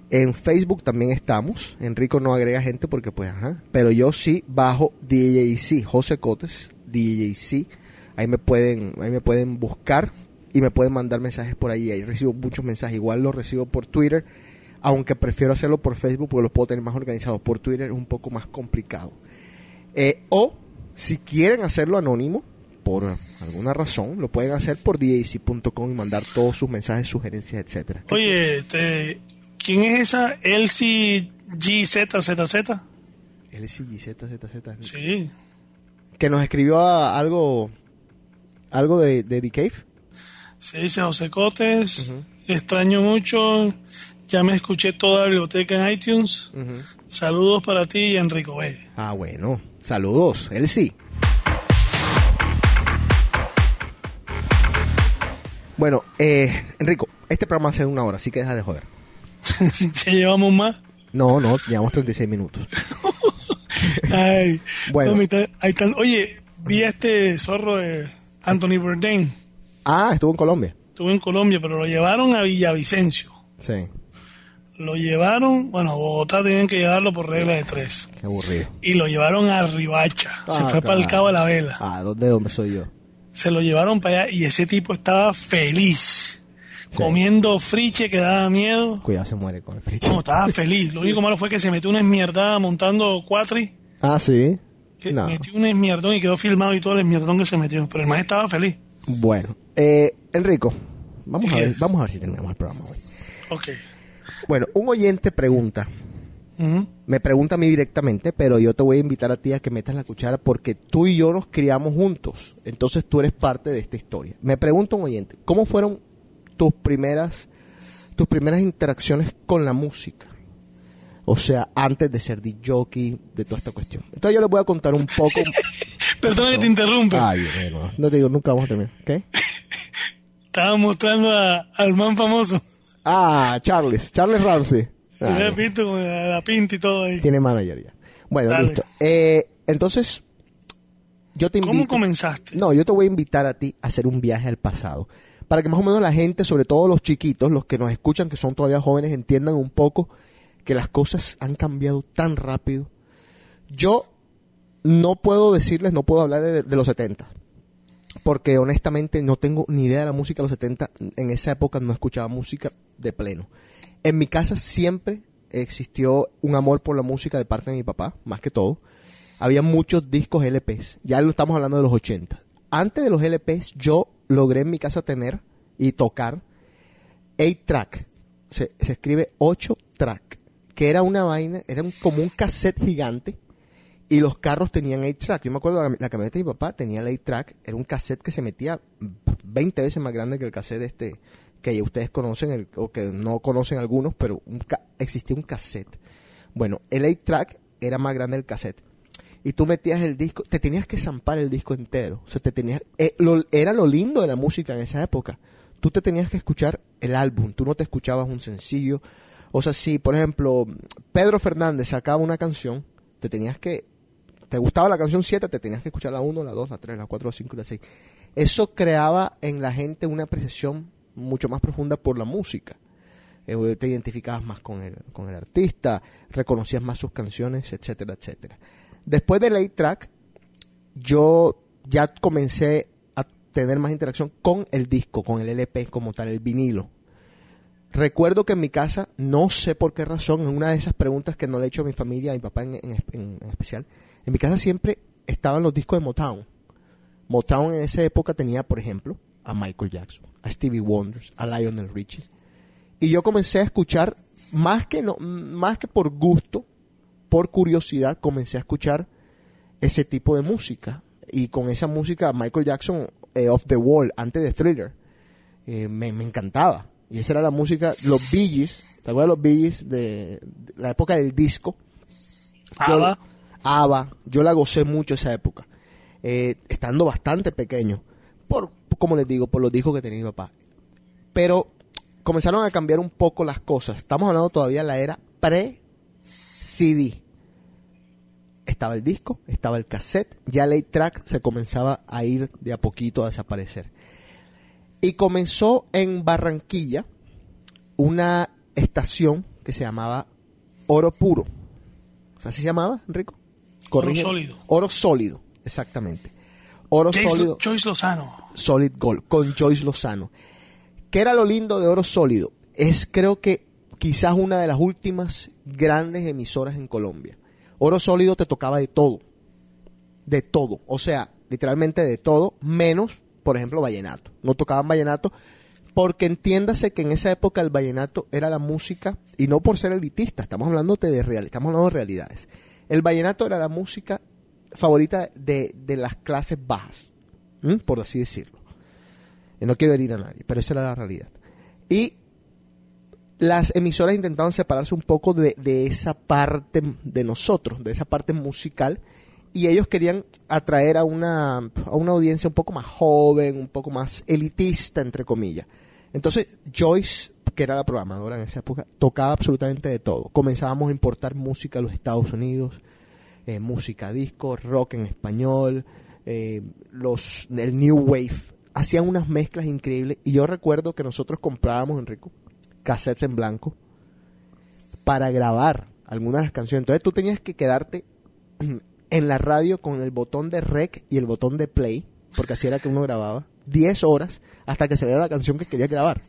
En Facebook también estamos. Enrico no agrega gente porque, pues, ajá. Pero yo sí bajo DJC, José Cotes, DJC. Ahí me pueden, ahí me pueden buscar y me pueden mandar mensajes por ahí. Ahí recibo muchos mensajes. Igual los recibo por Twitter, aunque prefiero hacerlo por Facebook porque los puedo tener más organizados. Por Twitter es un poco más complicado. Eh, o si quieren hacerlo anónimo, por alguna razón, lo pueden hacer por DJC.com y mandar todos sus mensajes, sugerencias, etcétera. Oye, este, ¿quién es esa? Elsie GZZZ. LCGZZZ. Sí. Que nos escribió a- algo algo de, de The Cave. Se dice José Cotes. Extraño mucho. Ya me escuché toda la biblioteca en iTunes. Saludos para ti y Enrico E. Ah, bueno. Saludos. Él sí. Bueno, eh, Enrico, este programa va a ser una hora, así que deja de joder. ya llevamos más. No, no, llevamos 36 minutos. Ay, Bueno. ahí están. Oye, vi a este zorro de Anthony Bourdain. Ah, estuvo en Colombia. Estuvo en Colombia, pero lo llevaron a Villavicencio. Sí, Lo llevaron, bueno, a Bogotá tenían que llevarlo por regla de tres. qué aburrido. Y lo llevaron a Ribacha. Se Ah, fue para el. Cabo de la Vela. Ah, ¿dónde, dónde soy yo? Se lo llevaron para allá y ese tipo estaba feliz. Comiendo friche que daba miedo. Cuidado, se muere con el friche. No, estaba feliz. Lo único malo fue que se metió una esmierdada montando cuatri. Ah, sí. Que No. Metió un esmierdón y quedó filmado y todo el esmierdón que se metió. Pero el man estaba feliz. Bueno, eh, Enrico, vamos a, ¿Qué ver, es? vamos a ver si terminamos el programa hoy. Ok. Bueno, un oyente pregunta, Me pregunta a mí directamente, pero yo te voy a invitar a ti a que metas la cuchara porque tú y yo nos criamos juntos. Entonces tú eres parte de esta historia. Me pregunta un oyente, ¿cómo fueron tus primeras, tus primeras interacciones con la música? O sea, antes de ser DJ jockey, de toda esta cuestión. Entonces yo les voy a contar un poco. Perdón que te interrumpa. Ay, bueno, no te digo, nunca vamos a terminar. ¿Qué? Estaba mostrando a- al man famoso. Ah, Charles, Charles Ramsey. Visto con la, la pinta y todo ahí. Tiene manager ya. Bueno, Dale. listo. Eh, entonces, yo te invito. ¿Cómo comenzaste? No, yo te voy a invitar a ti a hacer un viaje al pasado. Para que más o menos la gente, sobre todo los chiquitos, los que nos escuchan, que son todavía jóvenes, entiendan un poco que las cosas han cambiado tan rápido. Yo no puedo decirles, no puedo hablar de, de los 70. Porque honestamente no tengo ni idea de la música de los 70. En esa época no escuchaba música de pleno. En mi casa siempre existió un amor por la música de parte de mi papá, más que todo. Había muchos discos LPs. Ya lo estamos hablando de los 80. Antes de los LPs, yo logré en mi casa tener y tocar 8-track. Se, se escribe 8-track. Que era una vaina, era como un cassette gigante. Y los carros tenían 8-track. Yo me acuerdo, la, la camioneta de mi papá tenía el 8-track. Era un cassette que se metía 20 veces más grande que el cassette este que ustedes conocen el- o que no conocen algunos, pero un existía un cassette. Bueno, el 8-track era más grande el cassette. Y tú metías el disco, te tenías que zampar el disco entero. O sea, te tenías, eh, era lo lindo de la música en esa época. Tú te tenías que escuchar el álbum, tú no te escuchabas un sencillo. O sea, si, por ejemplo, Pedro Fernández sacaba una canción, te tenías que, te gustaba la canción 7, te tenías que escuchar la 1, la 2, la 3, la 4, la 5 y la 6. Eso creaba en la gente una apreciación mucho más profunda por la música. Eh, te identificabas más con el, con el artista, reconocías más sus canciones, etcétera, etcétera. Después del 8-track, yo ya comencé a tener más interacción con el disco, con el LP como tal, el vinilo. Recuerdo que en mi casa, no sé por qué razón, en una de esas preguntas que no le he hecho a mi familia, a mi papá en, en- en- en especial, en mi casa siempre estaban los discos de Motown. Motown en esa época tenía, por ejemplo, a Michael Jackson, a Stevie Wonder, a Lionel Richie. Y yo comencé a escuchar, más que, no, más que por gusto, por curiosidad, comencé a escuchar ese tipo de música. Y con esa música, Michael Jackson, eh, Off the Wall, antes de Thriller, eh, me, me encantaba. Y esa era la música, los Bee Gees, ¿te acuerdas de los Bee Gees de, de la época del disco? Yo- ABBA. ABBA, yo la gocé mucho esa época, eh, estando bastante pequeño, por, como les digo, por los discos que tenía mi papá. Pero comenzaron a cambiar un poco las cosas. Estamos hablando todavía de la era pre-CD. Estaba el disco, estaba el cassette, ya el 8-track se comenzaba a ir de a poquito a desaparecer. Y comenzó en Barranquilla una estación que se llamaba Oro Puro. O sea, ¿así se llamaba, Enrico? Corrige. sólido. Oro sólido, exactamente. Oro sólido. Joyce Lozano. Solid Gold con Joyce Lozano. ¿Qué era lo lindo de Oro Sólido? Es creo que quizás una de las últimas grandes emisoras en Colombia. Oro Sólido te tocaba de todo. De todo. O sea, literalmente de todo, menos, por ejemplo, vallenato. No tocaban vallenato porque entiéndase que en esa época el vallenato era la música, y no por ser elitista, estamos hablando de real, estamos hablando de realidades. El vallenato era la música favorita de, de las clases bajas, por así decirlo. Y no quiero herir a nadie, pero esa era la realidad. Y las emisoras intentaban separarse un poco de, de esa parte de nosotros, de esa parte musical, y ellos querían atraer a una, a una audiencia un poco más joven, un poco más elitista, entre comillas. Entonces, Joyce, que era la programadora en esa época, tocaba absolutamente de todo. Comenzábamos a importar música a los Estados Unidos, eh, música disco, rock en español, eh, los, el New Wave. Hacían unas mezclas increíbles y yo recuerdo que nosotros comprábamos, Enrico, cassettes en blanco para grabar algunas de las canciones. Entonces tú tenías que quedarte en la radio con el botón de rec y el botón de play, porque así era que uno grababa, 10 horas hasta que saliera la canción que quería grabar.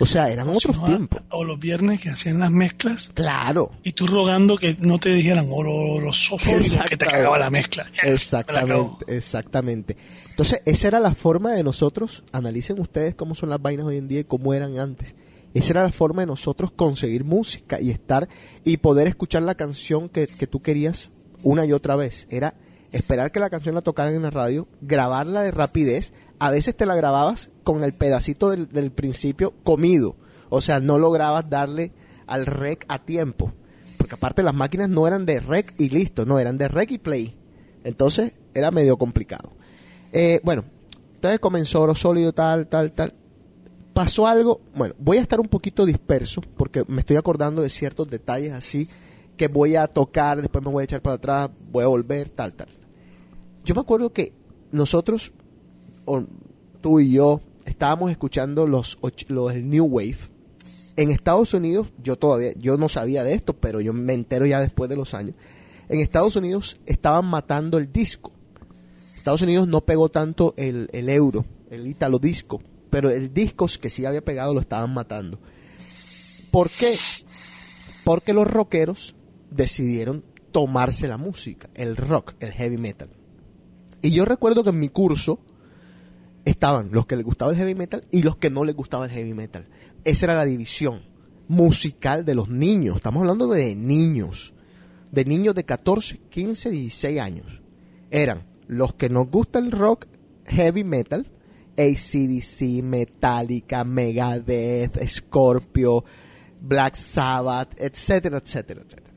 O sea, eran otros tiempos. O los viernes que hacían las mezclas Claro. y tú rogando que no te dijeran oro, oro sólido, que te cagaba la mezcla. Me la. Exactamente, exactamente. Entonces, esa era la forma de nosotros, analicen ustedes cómo son las vainas hoy en día y cómo eran antes. Esa era la forma de nosotros conseguir música y estar y poder escuchar la canción que, que tú querías una y otra vez. Era esperar que la canción la tocaran en la radio, grabarla de rapidez. A veces te la grababas con el pedacito del, principio comido. O sea, no lograbas darle al rec a tiempo. Porque aparte las máquinas no eran de rec y listo, no, eran de rec y play. Entonces era medio complicado. Eh, bueno, entonces comenzó Oro Sólido, tal, tal, tal. Pasó algo, bueno, voy a estar un poquito disperso porque me estoy acordando de ciertos detalles así que voy a tocar, después me voy a echar para atrás, voy a volver, tal, tal. Yo me acuerdo que nosotros, tú y yo, estábamos escuchando los, los el New Wave. En Estados Unidos, yo todavía, yo no sabía de esto, pero yo me entero ya después de los años. En Estados Unidos estaban matando el disco. Estados Unidos no pegó tanto el, el euro, el italo disco, pero el disco que sí había pegado lo estaban matando. ¿Por qué? Porque los rockeros decidieron tomarse la música, el rock, el heavy metal. Y yo recuerdo que en mi curso estaban los que les gustaba el heavy metal y los que no les gustaba el heavy metal. Esa era la división musical de los niños. Estamos hablando de niños, de niños de 14, 15, 16 años. Eran los que nos gusta el rock heavy metal, ACDC, Metallica, Megadeth, Scorpio, Black Sabbath, etcétera, etcétera, etcétera.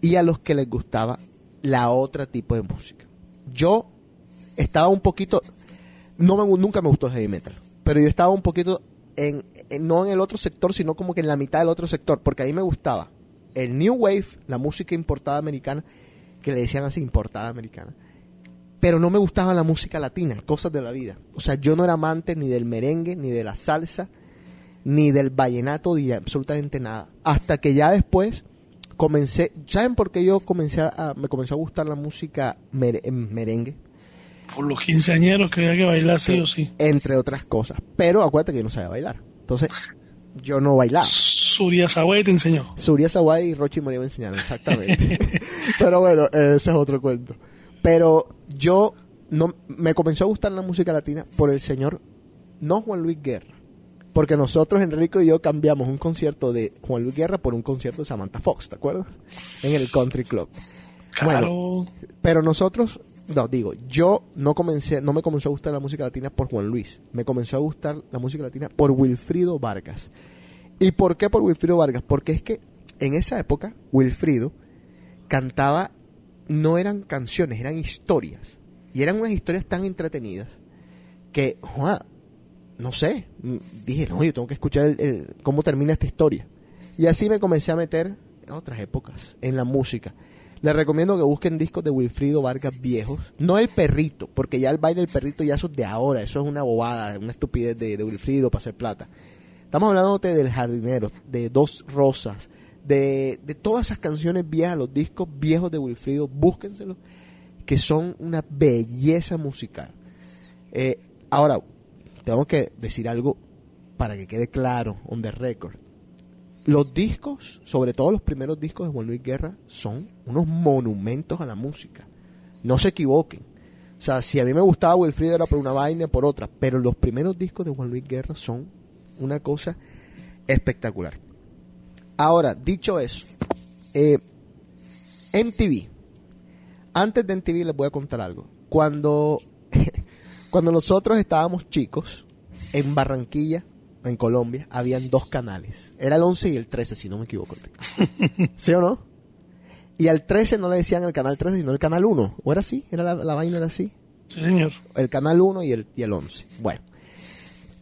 Y a los que les gustaba la otra tipo de música. Yo estaba un poquito, no me, nunca me gustó el heavy metal, pero yo estaba un poquito en, no en el otro sector, sino como que en la mitad del otro sector, porque ahí me gustaba el New Wave, la música importada americana, que le decían así, importada americana, pero no me gustaba la música latina, cosas de la vida. O sea, yo no era amante ni del merengue, ni de la salsa, ni del vallenato, ni de absolutamente nada. Hasta que ya después comencé, ¿saben por qué yo comencé a, me comenzó a gustar la música mere- merengue? Por los quinceañeros que había que bailar sí o sí. Entre otras cosas. Pero acuérdate que yo no sabía bailar. Entonces, yo no bailaba. Suria Saguay te enseñó. Surya Sawai y Rochi María me enseñaron, exactamente. Pero bueno, ese es otro cuento. Pero yo no me comenzó a gustar la música latina por el señor, no Juan Luis Guerra. Porque nosotros, Enrico y yo, cambiamos un concierto de Juan Luis Guerra por un concierto de Samantha Fox, ¿te acuerdas? En el Country Club. Claro. Pero nosotros, no, digo, yo no comencé, no me comenzó a gustar la música latina por Juan Luis. Me comenzó a gustar la música latina por Wilfrido Vargas. ¿Y por qué por Wilfrido Vargas? Porque es que en esa época, Wilfrido cantaba, no eran canciones, eran historias. Y eran unas historias tan entretenidas que, Juan, no sé, mm, dije, no, yo tengo que escuchar el- el- cómo termina esta historia. Y así me comencé a meter en otras épocas, en la música. Les recomiendo que busquen discos de Wilfrido Vargas viejos. No el perrito, porque ya el baile del perrito ya es de ahora. Eso es una bobada, una estupidez de, Wilfrido para hacer plata. Estamos hablando de del jardinero, de Dos Rosas, de, de todas esas canciones viejas, los discos viejos de Wilfrido, búsquenselos, que son una belleza musical. Eh, ahora, tengo que decir algo para que quede claro, on the record. Los discos, sobre todo los primeros discos de Juan Luis Guerra, son unos monumentos a la música. No se equivoquen. O sea, si a mí me gustaba Wilfrido era por una vaina, por otra. Pero los primeros discos de Juan Luis Guerra son una cosa espectacular. Ahora, dicho eso, eh, MTV. Antes de MTV les voy a contar algo. Cuando, cuando nosotros estábamos chicos, en Barranquilla, en Colombia, habían dos canales. Era el 11 y el 13, si no me equivoco. ¿Sí o no? Y al 13 no le decían el canal 13, sino el canal 1. ¿O era así? ¿Era la, la vaina era así? Sí, señor. El canal 1 y el, y el 11. Bueno,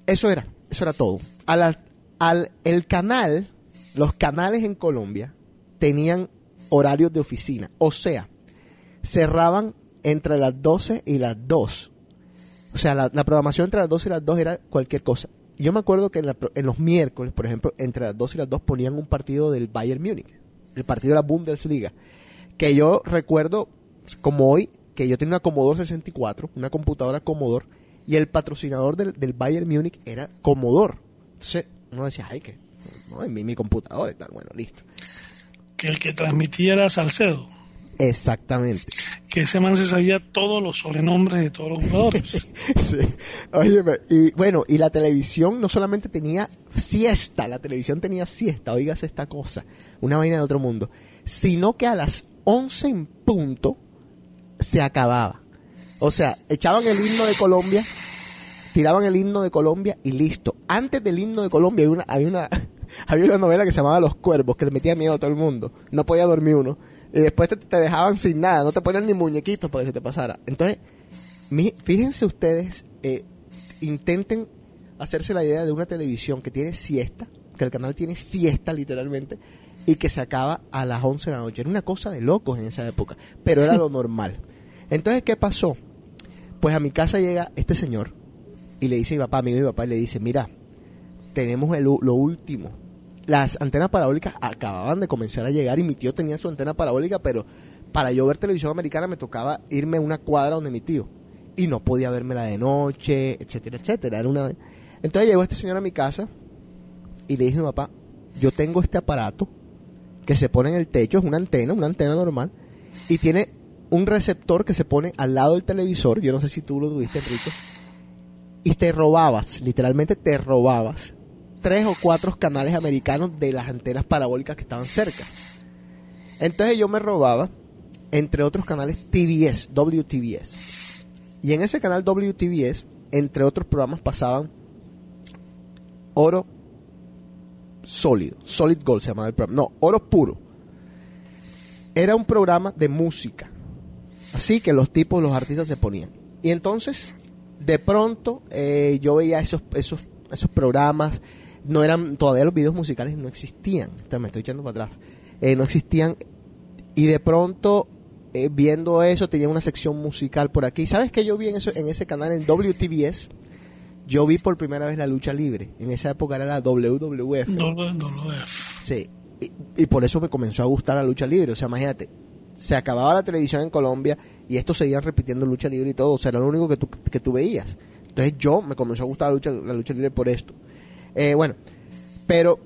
eso era, eso era todo. A la- al, el canal, los canales en Colombia tenían horarios de oficina. O sea, cerraban entre las 12 y las 2. O sea, la, la programación entre las 12 y las 2 era cualquier cosa. Yo me acuerdo que en, la en los miércoles, por ejemplo, entre las 12 y las 2 ponían un partido del Bayern Múnich, el partido de la Bundesliga, que yo recuerdo como hoy que yo tenía una Commodore 64, una computadora Commodore, y el patrocinador del, del Bayern Múnich era Commodore. Entonces, uno decía, ay, que no, mi, mi computadora y tal, bueno, listo. Que el que transmitía era Salcedo. Exactamente. Que ese man se sabía todos los sobrenombres de todos los jugadores. Sí. Óyeme, y bueno, y la televisión no solamente tenía siesta, la televisión tenía siesta, oigas esta cosa, una vaina de otro mundo, sino que a las 11 en punto se acababa. O sea, echaban el himno de Colombia, tiraban el himno de Colombia y listo. Antes del himno de Colombia había una, había una, había una novela que se llamaba Los Cuervos, que le metía miedo a todo el mundo. No podía dormir uno. Y después te, te dejaban sin nada, no te ponían ni muñequitos para que se te pasara. Entonces, mi- fíjense ustedes, eh, intenten hacerse la idea de una televisión que tiene siesta, que el canal tiene siesta literalmente, y que se acaba a las 11 de la noche. Era una cosa de locos en esa época, pero era lo normal. Entonces, ¿qué pasó? Pues a mi casa llega este señor y le dice a mi papá, amigo mi papá, y le dice, mira, tenemos el lo último. Las antenas parabólicas acababan de comenzar a llegar y mi tío tenía su antena parabólica, pero para yo ver televisión americana me tocaba irme a una cuadra donde mi tío. Y no podía vermela de noche, etcétera, etcétera. Era una... Entonces llegó este señor a mi casa y le dije papá, yo tengo este aparato que se pone en el techo, es una antena, una antena normal, y tiene un receptor que se pone al lado del televisor, yo no sé si tú lo tuviste, Enrique, y te robabas, literalmente te robabas tres o cuatro canales americanos de las antenas parabólicas que estaban cerca. Entonces yo me robaba, entre otros canales, TBS, WTBS. Y en ese canal WTBS, entre otros programas, pasaban Oro Sólido, Solid Gold se llamaba el programa. No, Oro Puro. Era un programa de música. Así que los tipos, los artistas se ponían. Y entonces, de pronto, eh, yo veía esos, esos, esos programas. No eran, todavía los videos musicales no existían. Me estoy echando para atrás. Eh, no existían. Y de pronto, eh, viendo eso, tenía una sección musical por aquí. ¿Sabes qué yo vi en, eso, en ese canal, en WTBS? Yo vi por primera vez la lucha libre. En esa época era la WWF. WWF. Sí, y, y por eso me comenzó a gustar la lucha libre. O sea, imagínate, se acababa la televisión en Colombia y esto seguían repitiendo lucha libre y todo. O sea, era lo único que tú, que tú veías. Entonces yo me comenzó a gustar la lucha, la lucha libre por esto. Eh, bueno, pero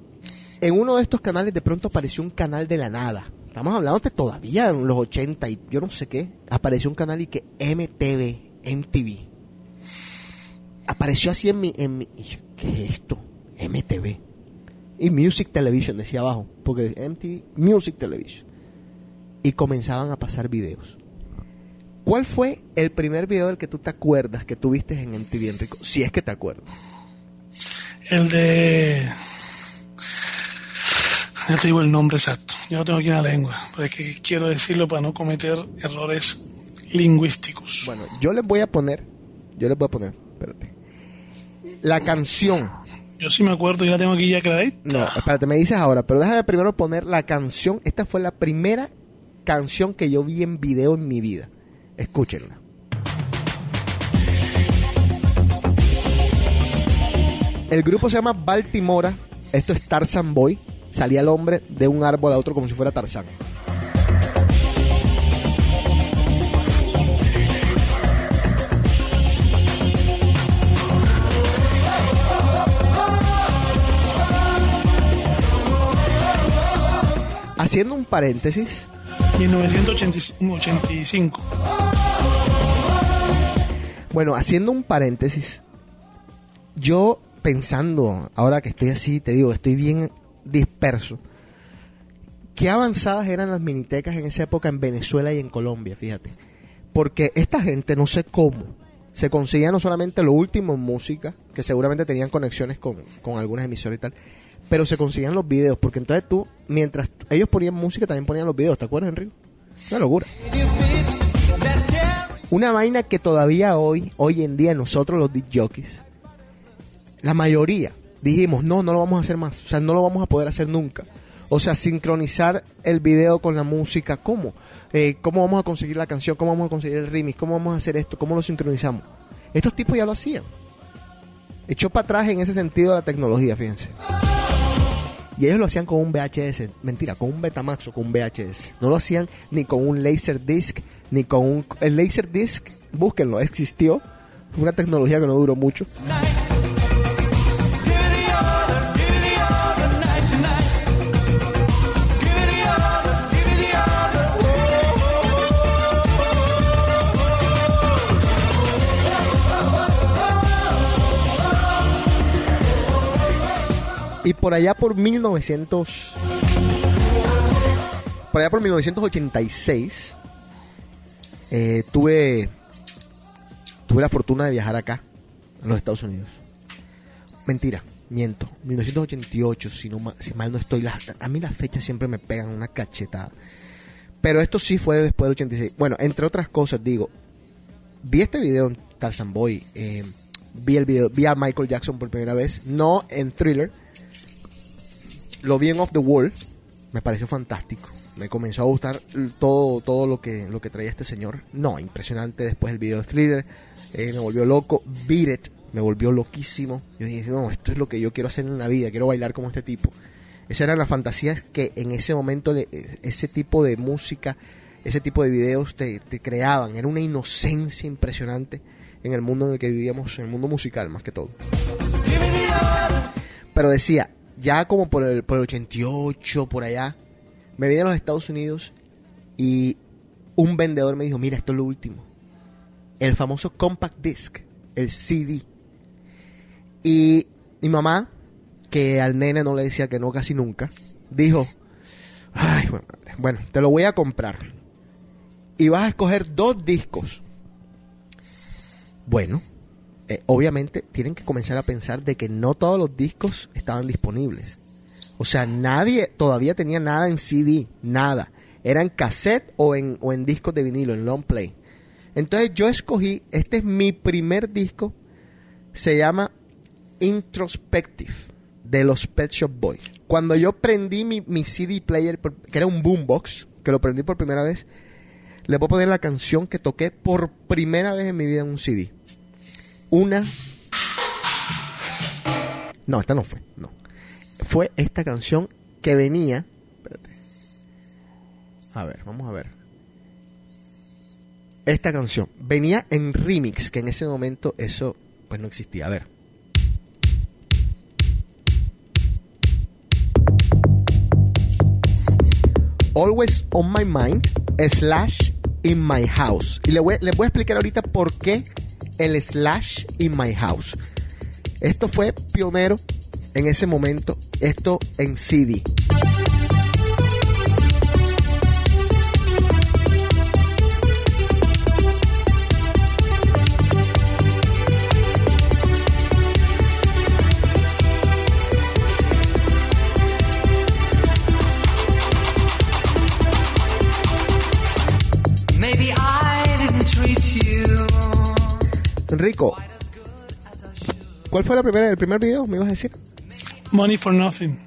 en uno de estos canales de pronto apareció un canal de la nada. Estamos hablando de todavía en los 80 y yo no sé qué. Apareció un canal y que MTV, MTV. Apareció así en mi... En mi y yo, ¿Qué es esto? MTV y Music Television decía abajo, porque MTV Music Television. Y comenzaban a pasar videos. ¿Cuál fue el primer video del que tú te acuerdas que tuviste en MTV, Enrico? Si es que te acuerdas. El de. Ya te digo el nombre exacto. Yo no tengo aquí en la lengua, pero es que quiero decirlo para no cometer errores lingüísticos. Bueno, yo les voy a poner, yo les voy a poner, espérate. la canción. Yo sí me acuerdo, yo la tengo aquí ya clarita. No, espérate, me dices ahora, pero déjame primero poner la canción. Esta fue la primera canción que yo vi en video en mi vida. Escúchenla. El grupo se llama Baltimora. Esto es Tarzan Boy. Salía el hombre de un árbol a otro como si fuera Tarzán. Haciendo un paréntesis, 1985. Bueno, haciendo un paréntesis, yo pensando, ahora que estoy así, te digo, estoy bien disperso, qué avanzadas eran las minitecas en esa época en Venezuela y en Colombia, fíjate. Porque esta gente, no sé cómo, se conseguía no solamente lo último en música, que seguramente tenían conexiones con, con algunas emisoras y tal, pero se conseguían los videos, porque entonces tú, mientras ellos ponían música, también ponían los videos, ¿te acuerdas, Enrique? Una locura. Una vaina que todavía hoy, hoy en día nosotros los disc jockeys, la mayoría dijimos, no, no lo vamos a hacer más, o sea, no lo vamos a poder hacer nunca. O sea, sincronizar el video con la música, ¿cómo? Eh, ¿Cómo vamos a conseguir la canción? ¿Cómo vamos a conseguir el remix? ¿Cómo vamos a hacer esto? ¿Cómo lo sincronizamos? Estos tipos ya lo hacían. Echó para atrás en ese sentido la tecnología, fíjense. Y ellos lo hacían con un VHS, mentira, con un Betamax o con un VHS. No lo hacían ni con un Laserdisc, ni con un... El Laserdisc, búsquenlo, existió. Fue una tecnología que no duró mucho. Y por allá por 1900... Por allá por 1986 eh, tuve tuve la fortuna de viajar acá, en los Estados Unidos. Mentira, miento. 1988, si, no, si mal no estoy. a mí las fechas siempre me pegan una cachetada. Pero esto sí fue después del 86. Bueno, entre otras cosas, digo, vi este video en Tarzan Boy. eh, vi el video, vi a Michael Jackson por primera vez. No en Thriller. Lo vi en Off the Wall. Me pareció fantástico. Me comenzó a gustar todo, todo lo que, lo que traía este señor. No, impresionante. Después el video de Thriller. eh, me volvió loco. Beat It. Me volvió loquísimo. Yo dije, no, esto es lo que yo quiero hacer en la vida. Quiero bailar como este tipo. Esas eran las fantasías que en ese momento eh, ese tipo de música, ese tipo de videos te, te creaban. Era una inocencia impresionante en el mundo en el que vivíamos, en el mundo musical más que todo. Pero decía, ya como por el, por el 88, por allá, me vine a los Estados Unidos y un vendedor me dijo, mira, esto es lo último. El famoso compact disc, el CD. Y mi mamá, que al nene no le decía que no casi nunca, dijo, ay, bueno, bueno, te lo voy a comprar. Y vas a escoger dos discos. Bueno, eh, obviamente tienen que comenzar a pensar de que no todos los discos estaban disponibles. O sea, nadie todavía tenía nada en CD, nada. Era en cassette o en, o en discos de vinilo, en long play. Entonces yo escogí, este es mi primer disco, se llama Introspective, de los Pet Shop Boys. Cuando yo prendí mi, mi CD player, que era un boombox, que lo prendí por primera vez, le voy a poner la canción que toqué por primera vez en mi vida en un CD. Una... No, esta no fue, no. Fue esta canción que venía... Espérate. A ver, vamos a ver. Esta canción venía en remix, que en ese momento eso pues no existía. A ver. Always on my mind, slash in my house. Y le voy, les voy a explicar ahorita por qué el slash in my house. Esto fue pionero en ese momento, esto en CD. Enrico, ¿Cuál fue la primera, el primer video? ¿Me ibas a decir? Money for Nothing.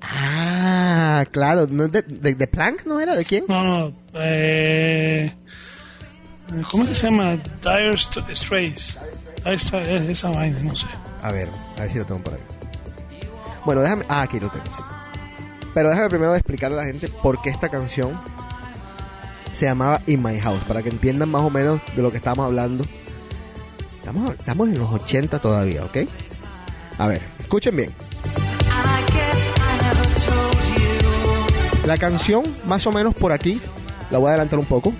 Ah, claro. ¿No es de, de, de Plank no era? ¿De quién? No, no. Eh, ¿Cómo se llama? Dire St- Straits. Dire Straits, es esa vaina, no sé. A ver, a ver si lo tengo por ahí. Bueno, déjame. Ah, aquí lo tengo, sí. Pero déjame primero explicarle a la gente por qué esta canción se llamaba In My House, para que entiendan más o menos de lo que estamos hablando. Estamos, estamos en los 80 todavía, ¿ok? A ver, escuchen bien. La canción, más o menos por aquí, la voy a adelantar un poco.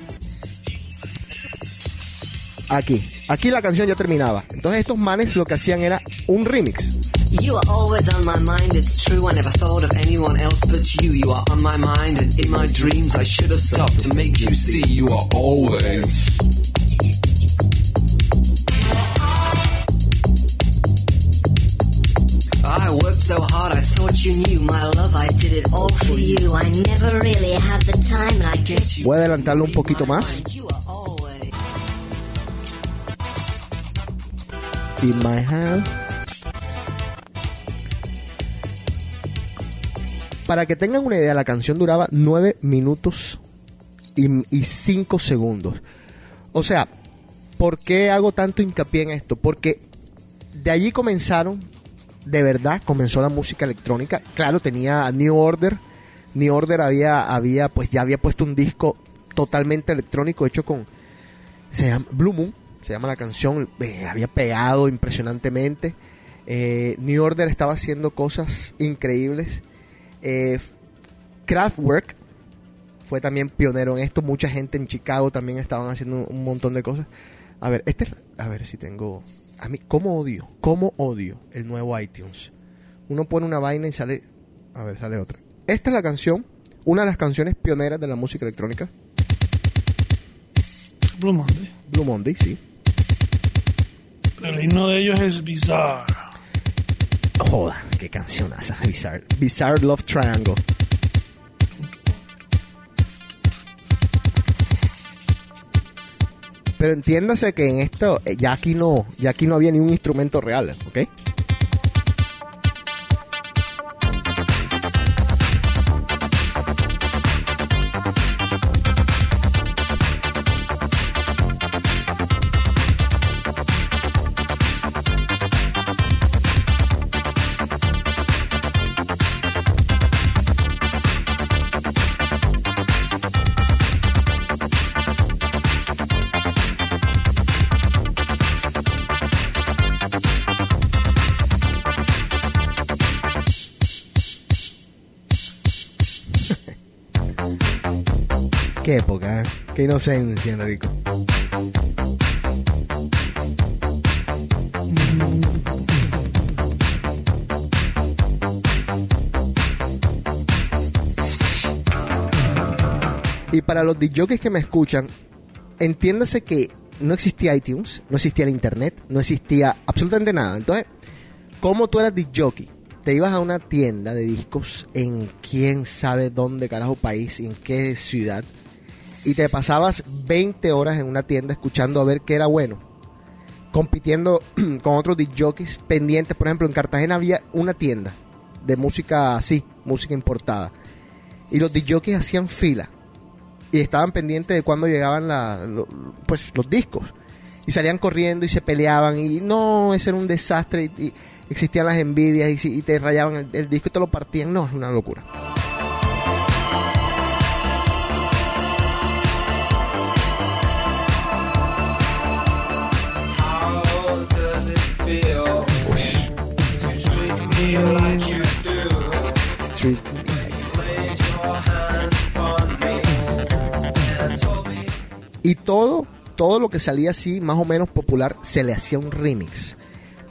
Aquí, aquí la canción ya terminaba. Entonces estos manes lo que hacían era un remix. You are always on my mind, it's true. I never thought of anyone else but you. You are on my mind, and in my dreams, I should have stopped to make you see you are always. I worked so hard, I thought you knew. My love, I did it all for you. I never really had the time, and I guess you. Voy a adelantarlo un poquito más. In my hand. Para que tengan una idea, la canción duraba 9 minutos y 5 segundos. O sea, ¿por qué hago tanto hincapié en esto? Porque de allí comenzaron, de verdad, comenzó la música electrónica. Claro, tenía New Order. New Order había, había, pues ya había puesto un disco totalmente electrónico hecho con, se llama Blue Moon, se llama la canción, eh, había pegado impresionantemente. Eh, New Order estaba haciendo cosas increíbles. Eh, Kraftwerk fue también pionero en esto. Mucha gente en Chicago también estaban haciendo un montón de cosas. A ver, este, es- a ver si tengo. A mí, ¿cómo odio? ¿Cómo odio el nuevo iTunes? Uno pone una vaina y sale. A ver, sale otra. Esta es la canción, una de las canciones pioneras de la música electrónica. Blue Monday. Blue Monday, sí. Pero el himno de ellos es Bizarre. Joda, qué canción esa. Bizarre, Bizarre Love Triangle. Pero entiéndase que en esto, eh, ya aquí no, ya aquí no había ni un instrumento real, ¿ok? Qué inocencia, Enrico. Y para los DJs que me escuchan, entiéndase que no existía iTunes, no existía el internet, no existía absolutamente nada. Entonces, ¿cómo tú eras DJ? Te ibas a una tienda de discos en quién sabe dónde carajo país, en qué ciudad, y te pasabas 20 horas en una tienda escuchando a ver qué era bueno, compitiendo con otros DJs pendientes. Por ejemplo, en Cartagena había una tienda de música así, música importada, y los DJs hacían fila y estaban pendientes de cuándo llegaban la- pues los discos. Y salían corriendo y se peleaban y no ese era un desastre y, existían las envidias y te rayaban el, el disco y te lo partían. No es una locura Treat me like- y todo todo lo que salía así más o menos popular se le hacía un remix.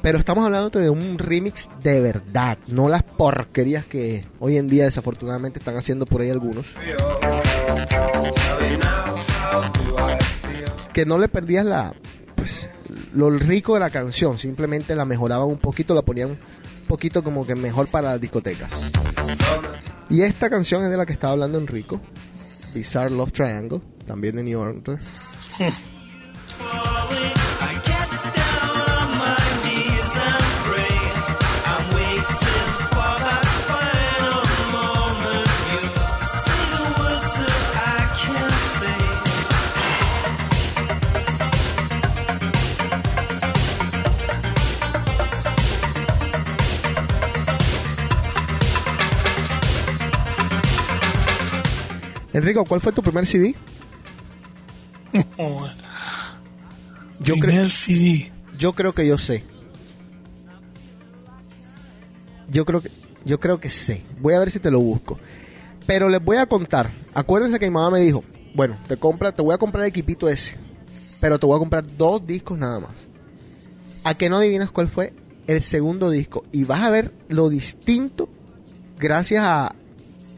Pero estamos hablando de un remix de verdad no las porquerías que hoy en día desafortunadamente están haciendo por ahí algunos. Que no le perdías la lo rico de la canción simplemente la mejoraban un poquito la ponían un poquito como que mejor para las discotecas. Y esta canción es de la que estaba hablando Enrico Bizarre Love Triangle también de New Order Enrico, ¿cuál fue tu primer CD? Yo Primer creo, CD. yo creo que yo sé. Yo creo que yo creo que sé. Voy a ver si te lo busco. Pero les voy a contar. Acuérdense que mi mamá me dijo, bueno, te compra, te voy a comprar el equipito ese, pero te voy a comprar dos discos nada más. A que no adivinas cuál fue el segundo disco y vas a ver lo distinto gracias a,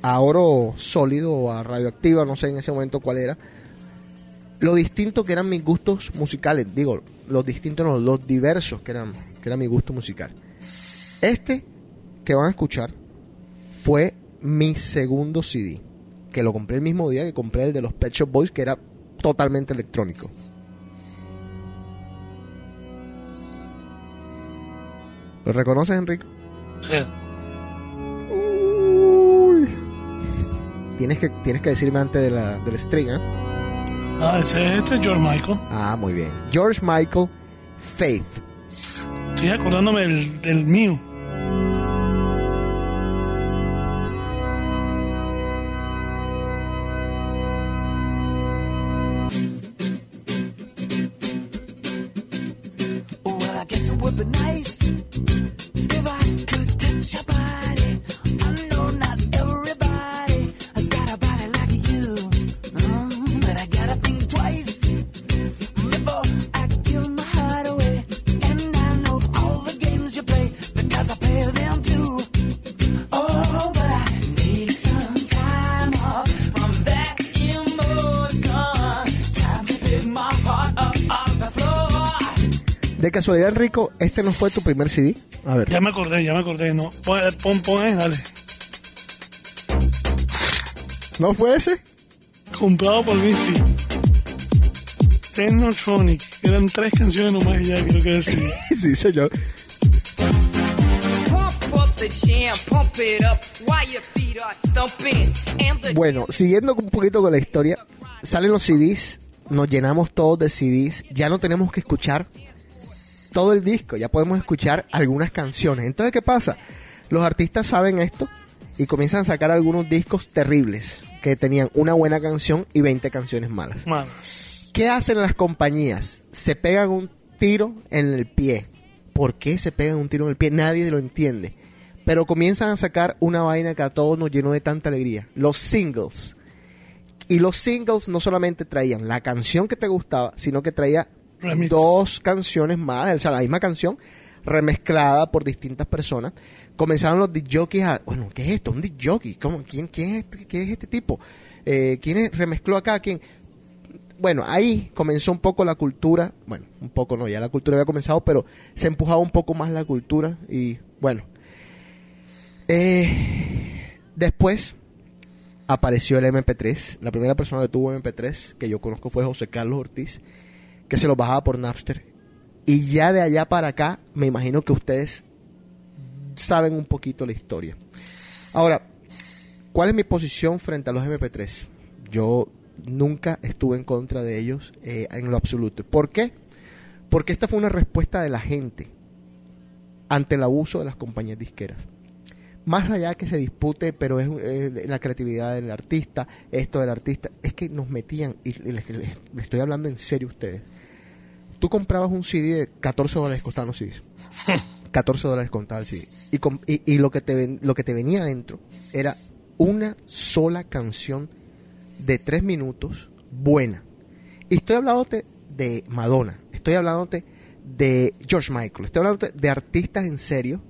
a oro sólido o a radioactiva, no sé en ese momento cuál era. Lo distinto que eran mis gustos musicales, digo, los distintos, no, los diversos que eran, que era mi gusto musical. Este que van a escuchar fue mi segundo CD, que lo compré el mismo día que compré el de los Pet Shop Boys, que era totalmente electrónico. ¿Lo reconoces, Enrique? Sí. Tienes que, tienes que decirme antes de la, del string, ¿eh? Ah, ese es este George Michael. Ah, muy bien. George Michael, Faith. Estoy acordándome del, del mío. Casualidad, Enrico, ¿este no fue tu primer CD? A ver. Ya me acordé, ya me acordé. No, pon, pon, pon ahí, dale. ¿No fue ese? Comprado por mí, sí. Technotronic. Eran tres canciones nomás y ya creo que era CD. sí, señor. Bueno, siguiendo un poquito con la historia, salen los CDs, nos llenamos todos de CDs, ya no tenemos que escuchar todo el disco, ya podemos escuchar algunas canciones. Entonces, ¿qué pasa? Los artistas saben esto y comienzan a sacar algunos discos terribles que tenían una buena canción y 20 canciones malas. Malas. ¿Qué hacen las compañías? Se pegan un tiro en el pie. ¿Por qué se pegan un tiro en el pie? Nadie lo entiende. Pero comienzan a sacar una vaina que a todos nos llenó de tanta alegría. Los singles. Y los singles no solamente traían la canción que te gustaba, sino que traía Dos canciones más, o sea, la misma canción remezclada por distintas personas. Comenzaron los jockeys a, bueno, ¿qué es esto? Un jockey, ¿Cómo? ¿Quién, quién, es este, es este tipo? Eh, ¿Quién es- remezcló acá? ¿Quién? Bueno, ahí comenzó un poco la cultura, bueno, un poco no, ya la cultura había comenzado, pero se empujaba un poco más la cultura y bueno. Eh, después apareció el MP3. La primera persona que tuvo MP3 que yo conozco fue José Carlos Ortiz, que se lo bajaba por Napster. Y ya de allá para acá, me imagino que ustedes saben un poquito la historia. Ahora, ¿cuál es mi posición frente a los MP3? Yo nunca estuve en contra de ellos eh, en lo absoluto. ¿Por qué? Porque esta fue una respuesta de la gente ante el abuso de las compañías disqueras más allá que se dispute, pero es eh, la creatividad del artista, esto del artista, es que nos metían, y les, les- estoy hablando en serio ustedes. Tú comprabas un CD de 14 dólares, costaban los CDs. 14 dólares contaba el CD. Y, com- y, y lo, que te ven- lo que te venía adentro era una sola canción de 3 minutos buena. Y estoy hablándote de Madonna, estoy hablándote de George Michael, estoy hablándote de artistas en serio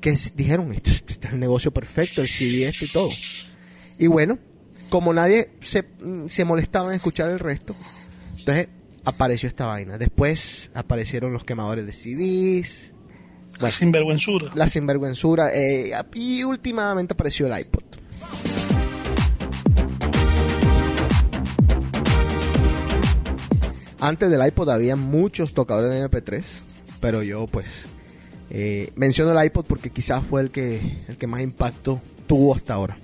que dijeron, esto, es- este es el negocio perfecto, el CD esto y todo. Y bueno, como nadie se, mm, se molestaba en escuchar el resto, entonces apareció esta vaina. Después aparecieron los quemadores de CDs, La sinvergüenzura. la sinvergüenzura, eh, y últimamente apareció el iPod. Antes del iPod había muchos tocadores de MP3, pero yo pues eh, menciono el iPod porque quizás fue el que, el que más impacto tuvo hasta ahora.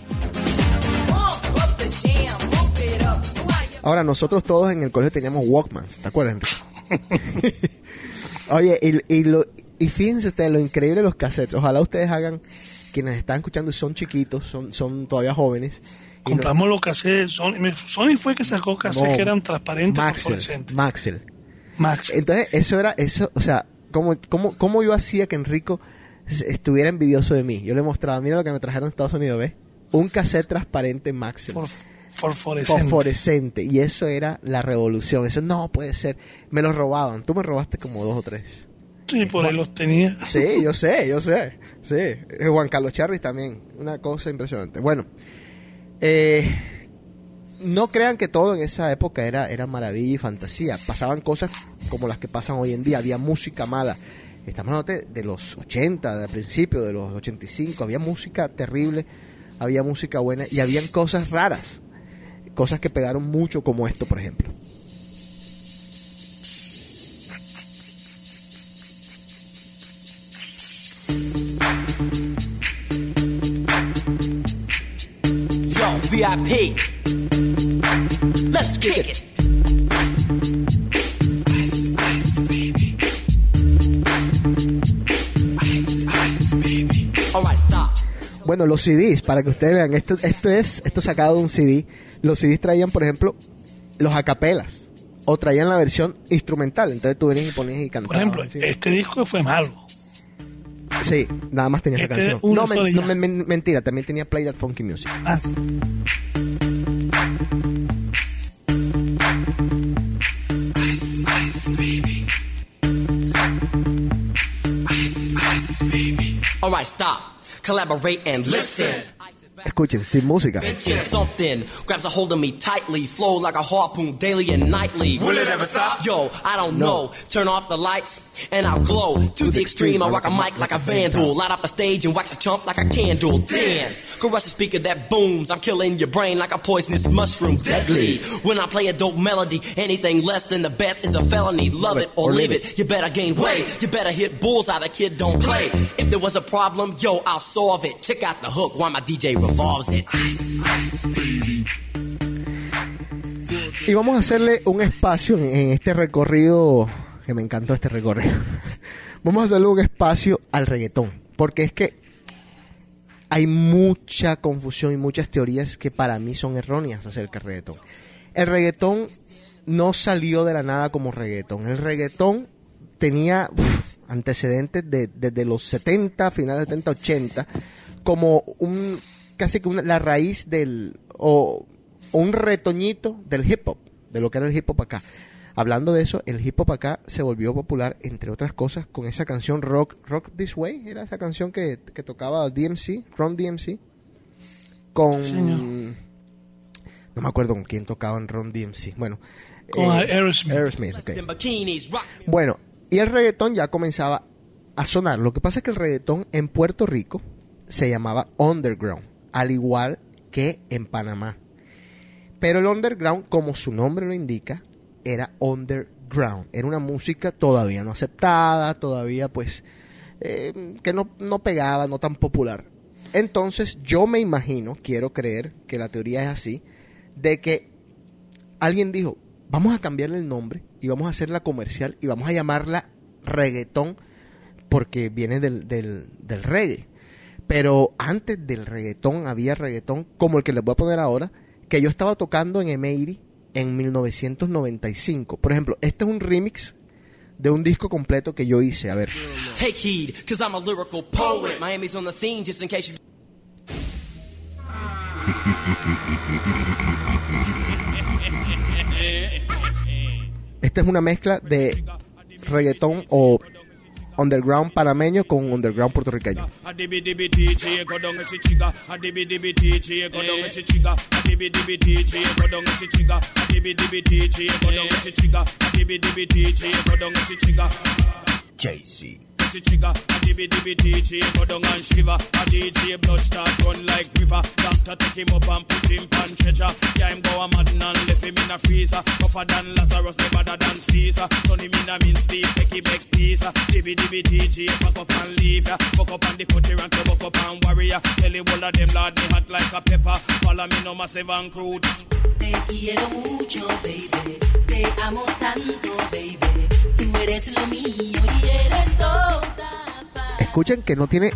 Ahora, nosotros todos en el colegio teníamos Walkman, ¿te acuerdas? Oye, y, y, lo, y fíjense ustedes lo increíble de los cassettes. Ojalá ustedes hagan, quienes están escuchando son chiquitos, son, son todavía jóvenes, Compramos los cassettes. Sony, Sony fue que sacó cassettes No, que eran transparentes, fosforescentes. Maxell. Max. Entonces, eso era, eso, o sea, ¿cómo, cómo, cómo yo hacía que Enrico estuviera envidioso de mí? Yo le mostraba, mira lo que me trajeron de Estados Unidos, ¿ves? Un cassette transparente Maxell. Fosforescente. Fosforescente. Y eso era la revolución. Eso no puede ser. Me los robaban. Tú me robaste como dos o tres. Sí, por ahí los tenía. Sí, yo sé, yo sé. Sí. Eh, Juan Carlos Charris también. Una cosa impresionante. Bueno. Eh, no crean que todo en esa época era, era maravilla y fantasía. Pasaban cosas como las que pasan hoy en día. Había música mala. Estamos hablando de, de los 80, de principio, de los 85. Había música terrible, había música buena y habían cosas raras. Cosas que pegaron mucho como esto, por ejemplo. Yo, VIP. Let's kick it. Ice, ice, baby. Ice, ice, baby. Alright, stop. Bueno, los CDs, para que ustedes vean, esto, esto es esto sacado de un CD. Los CDs traían, por ejemplo, los acapelas. O traían la versión instrumental. Entonces tú venías y ponías y Por cantabas. ejemplo, sí. este disco fue malo. Sí, nada más tenía esa Este canción. No, men- mentira, también tenía Play That Funky Music. Ah, sí. Ice, ice, baby. Ice, ice, baby. Alright, stop. Collaborate and listen. Escuchen, sin música. Mention something grabs a hold of me tightly, flow like a harpoon daily and nightly. Will it ever stop? Yo, I don't know. Turn off the lights and I'll glow to the extreme. I rock a mic like a vandal, light up a stage and wax a chump like a candle. Dance, crush a speaker that booms. I'm killing your brain like a poisonous mushroom, deadly. When I play a dope melody, anything less than the best is a felony. Love it or leave it. You better gain weight. You better hit bullseye. The kid don't play. If there was a problem, yo, I'll solve it. Check out the hook while my DJ Y vamos a hacerle un espacio en, este recorrido, que me encantó este recorrido. vamos a hacerle un espacio al reggaetón, porque es que hay mucha confusión y muchas teorías que para mí son erróneas acerca del reggaetón. El reggaetón no salió de la nada como reggaetón. El reggaetón tenía antecedentes de- desde los 70, finales de 70, 80, como un casi que una- la raíz del o, o un retoñito del hip hop, de lo que era el hip hop acá. Hablando de eso, el hip hop acá se volvió popular, entre otras cosas, con esa canción Rock, Rock This Way, era esa canción que, que tocaba DMC, Ron DMC, con... señor. No me acuerdo con quién tocaba en Ron DMC. Bueno. Con eh, Aerosmith. Aerosmith, Bueno, y el reggaetón ya comenzaba a sonar. Lo que pasa es que el reggaetón en Puerto Rico se llamaba underground, al igual que en Panamá. Pero el underground, como su nombre lo indica, era underground. Era una música todavía no aceptada, todavía pues eh, que no, no pegaba, no tan popular. Entonces yo me imagino, quiero creer que la teoría es así, de que alguien dijo, vamos a cambiarle el nombre y vamos a hacerla comercial y vamos a llamarla reggaetón porque viene del, del, del reggae. Pero antes del reggaetón había reggaetón como el que les voy a poner ahora, que yo estaba tocando en Emery en 1995. Por ejemplo, este es un remix de un disco completo que yo hice. A ver. Take heed, cause I'm a lyrical poet. Miami's on the scene just in case you. Esta es una mezcla de reggaetón o underground panameño con underground puertorriqueño. A the trigger. A dibby dibby DJ go down and shiver. A DJ blood start run like river. Doctor take him up and put him on treasure. Yeah, him go a mad and left him in a freezer. Tougher than Lazarus, no better than Caesar. Turn him in a mean speed, take him back piece. Dibby dibby DJ pack up and leave ya. Fuck up and the cutter and fuck up and warrior. Tell him all of them lad me hot like a pepper. Follow me no massive and crude. Te quiero mucho, baby. Te amo tanto, baby. eres lo mío y eres toda. Escuchen que no tiene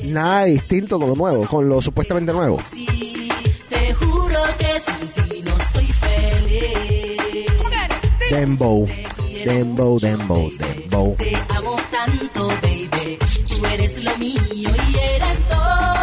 nada distinto con lo nuevo, con lo supuestamente nuevo. Sí, te juro que sin ti no soy feliz. Dembow, dembow, dembow, dembow. Te amo tanto, baby. Tú eres lo mío y eres todo.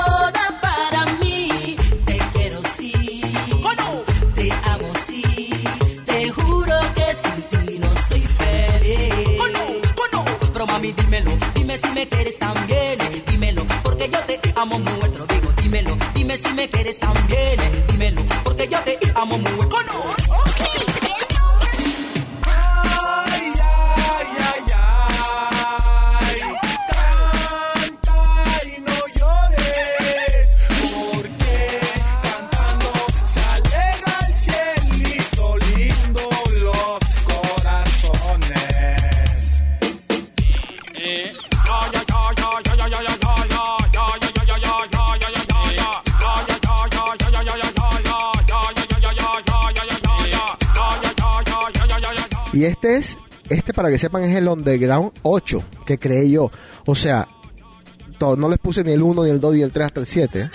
Dímelo. Dime si me quieres también. Dímelo. Porque yo te amo muerto. Digo, dímelo. Dime si me quieres también. Dímelo. Porque yo te amo muerto. Ay, Y este es, este para que sepan es el Underground 8 que creé yo. O sea, no les puse ni el 1, ni el 2, ni el 3 hasta el 7. ¿eh?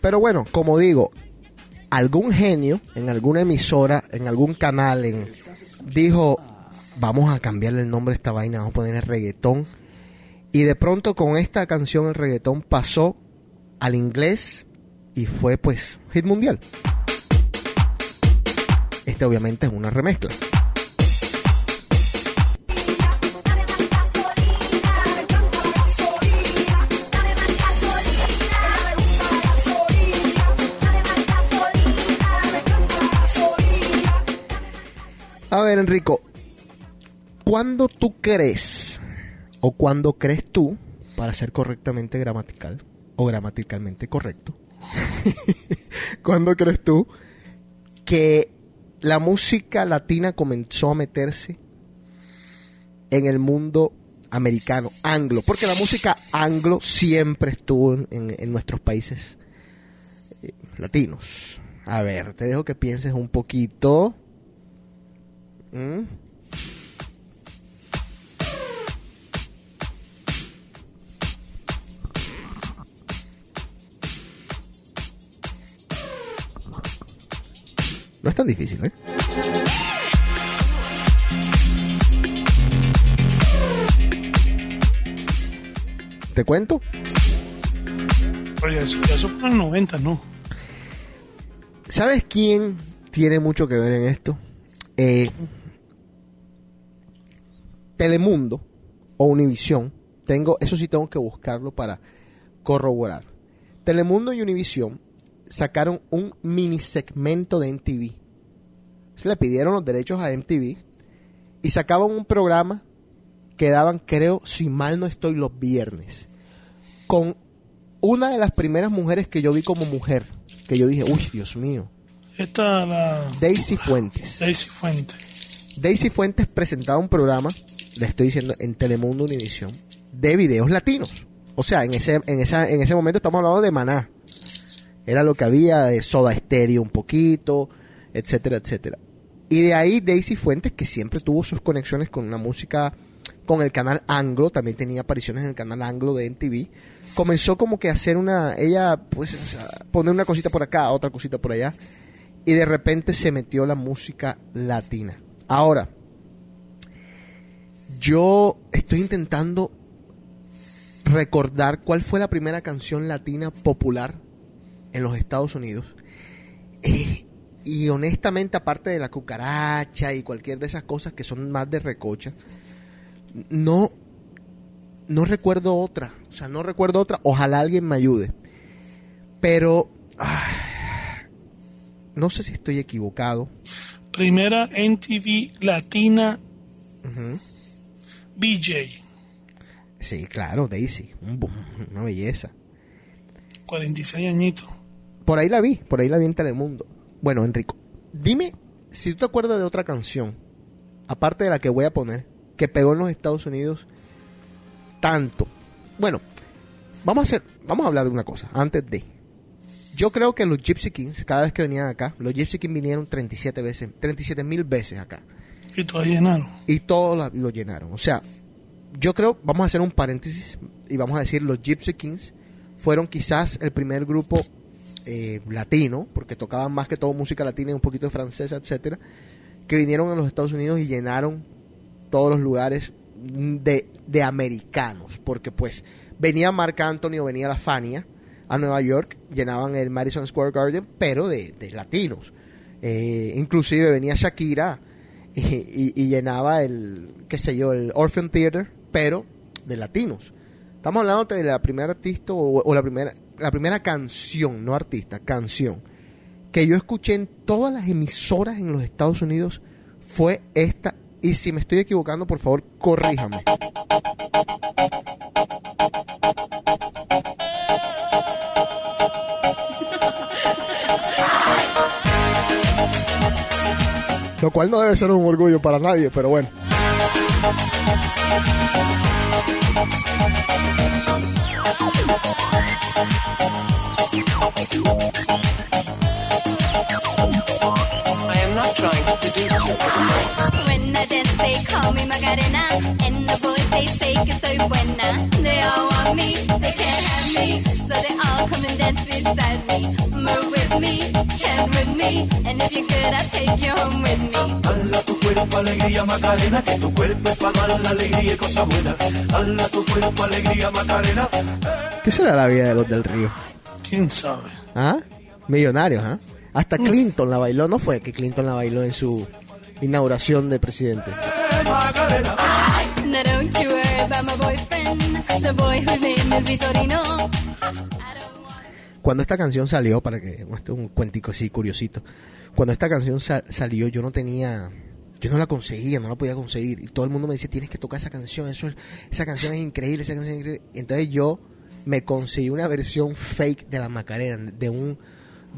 Pero bueno, como digo, algún genio en alguna emisora, en algún canal, en, dijo, vamos a cambiarle el nombre a esta vaina, vamos a poner el reggaetón. Y de pronto con esta canción el reggaetón pasó al inglés y fue pues hit mundial. Este obviamente es una remezcla. A ver, Enrico, ¿cuándo tú crees o cuándo crees tú, para ser correctamente gramatical o gramaticalmente correcto, ¿cuándo crees tú que la música latina comenzó a meterse en el mundo americano, anglo? Porque la música anglo siempre estuvo en, en- nuestros países eh, latinos. A ver, te dejo que pienses un poquito. ¿Mm? No es tan difícil, ¿eh? ¿Te cuento? Oye, fue en los 90, ¿no? ¿Sabes quién tiene mucho que ver en esto? Eh, Telemundo o Univisión. Tengo, eso sí tengo que buscarlo para corroborar. Telemundo y Univisión sacaron un mini segmento de MTV. Se le pidieron los derechos a MTV y sacaban un programa que daban, creo, si mal no estoy, los viernes. Con una de las primeras mujeres que yo vi como mujer. Que yo dije, uy, Dios mío. Esta, la Daisy Fuentes. Daisy Fuentes. Daisy Fuentes presentaba un programa, le estoy diciendo, en Telemundo Univisión, de videos latinos. O sea, en ese, en esa, en ese momento estamos hablando de Maná. Era lo que había de Soda Stereo un poquito, etcétera, etcétera. Y de ahí Daisy Fuentes, que siempre tuvo sus conexiones con la música, con el canal Anglo, también tenía apariciones en el canal Anglo de MTV, comenzó como que a hacer una, ella pues poner una cosita por acá, otra cosita por allá, y de repente se metió la música latina. Ahora, yo estoy intentando recordar cuál fue la primera canción latina popular en los Estados Unidos. Eh, y honestamente, aparte de la cucaracha y cualquier de esas cosas que son más de recocha, no, no recuerdo otra. O sea, no recuerdo otra. Ojalá alguien me ayude. Pero ah, no sé si estoy equivocado. Primera NTV Latina Ujú. BJ. Sí, claro, Daisy. Una belleza. 46 añitos. Por ahí la vi, por ahí la vi en Telemundo. Bueno, Enrico, dime si tú te acuerdas de otra canción, aparte de la que voy a poner, que pegó en los Estados Unidos tanto. Bueno, vamos a hacer, vamos a hablar de una cosa, antes de. Yo creo que los Gypsy Kings, cada vez que venían acá, los Gypsy Kings vinieron 37 veces, 37 mil veces acá. Y todavía llenaron. Y todos lo llenaron. O sea, yo creo, vamos a hacer un paréntesis y vamos a decir, los Gypsy Kings fueron quizás el primer grupo eh, latino, porque tocaban más que todo música latina y un poquito de francesa, etcétera, que vinieron a los Estados Unidos y llenaron todos los lugares de, de americanos, porque pues venía Marc Anthony o venía la Fania a Nueva York, llenaban el Madison Square Garden, pero de, de latinos. Eh, inclusive venía Shakira y, y- llenaba el, qué sé yo, el Orphan Theater, pero de latinos. Estamos hablando de la primera artista o la primera la primera canción, no artista, canción que yo escuché en todas las emisoras en los Estados Unidos fue esta y si me estoy equivocando, por favor, corríjame. Lo cual no debe ser un orgullo para nadie, pero bueno. I am not trying to seduce you. When I dance, they call me Macarena. And the boys, they say que soy buena. They all want me, they can't have me. So they all come and dance beside me. Move with me, chant with me. And if you're good, I'll take you home with me. Cuerpo alegría Macarena, que tu cuerpo es para dar la alegría y cosa buena. Dala tu cuerpo alegría Macarena. ¿Qué será la vida de los del río? ¿Quién sabe? ¿Ah? Millonarios, ¿ah? Hasta Clinton la bailó, ¿no fue que Clinton la bailó en su inauguración de presidente? Now don't you worry about my boyfriend. The boy whose name is Vitorino. Cuando esta canción salió, para que esto es un cuentico así curiosito, cuando esta canción sa- salió yo no tenía, yo no la conseguía, no la podía conseguir y todo el mundo me decía tienes que tocar esa canción, eso es- esa canción es increíble, esa canción es increíble. Entonces yo me conseguí una versión fake de la Macarena de un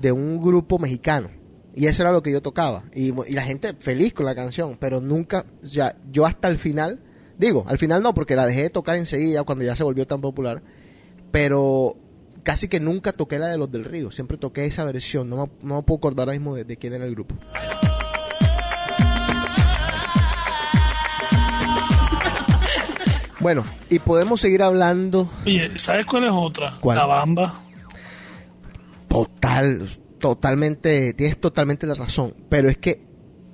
de un grupo mexicano y eso era lo que yo tocaba y, la gente feliz con la canción, pero nunca, ya yo hasta el final, digo, al final no porque la dejé de tocar enseguida cuando ya se volvió tan popular, pero casi que nunca toqué la de los del río, siempre toqué esa versión, no me, no puedo acordar ahora mismo de, de quién era el grupo. Bueno, y podemos seguir hablando Oye, ¿sabes cuál es otra? ¿Cuál? La bamba. total, totalmente, tienes totalmente la razón, pero es que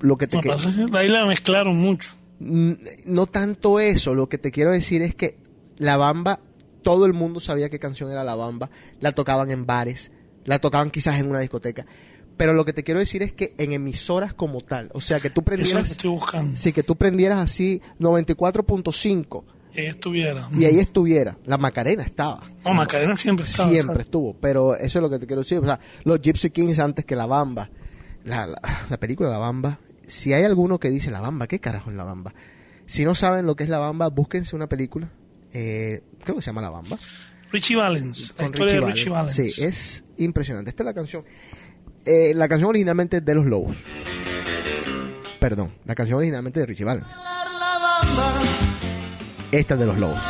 lo que te que pasa es que ahí la mezclaron mucho. Mm, no tanto eso, lo que te quiero decir es que La Bamba, todo el mundo sabía qué canción era La Bamba, la tocaban en bares, la tocaban quizás en una discoteca, pero lo que te quiero decir es que en emisoras como tal, o sea, que tú Eso prendieras, estoy buscando. sí, que tú prendieras así 94.5 Ahí estuviera. y ahí estuviera, la Macarena estaba. No, Macarena siempre estaba. Siempre ¿sabes? estuvo, pero eso es lo que te quiero decir. O sea, los Gypsy Kings antes que La Bamba. La, la, la película La Bamba. Si hay alguno que dice La Bamba, ¿qué carajo es La Bamba? Si no saben lo que es La Bamba, búsquense una película. eh, creo que se llama La Bamba. Richie Valens. La historia de Valens. Richie Valens. Sí, es impresionante. Esta es la canción. eh, la canción originalmente es de Los Lobos. Perdón, la canción originalmente de Richie Valens. Esta es de Los Lobos.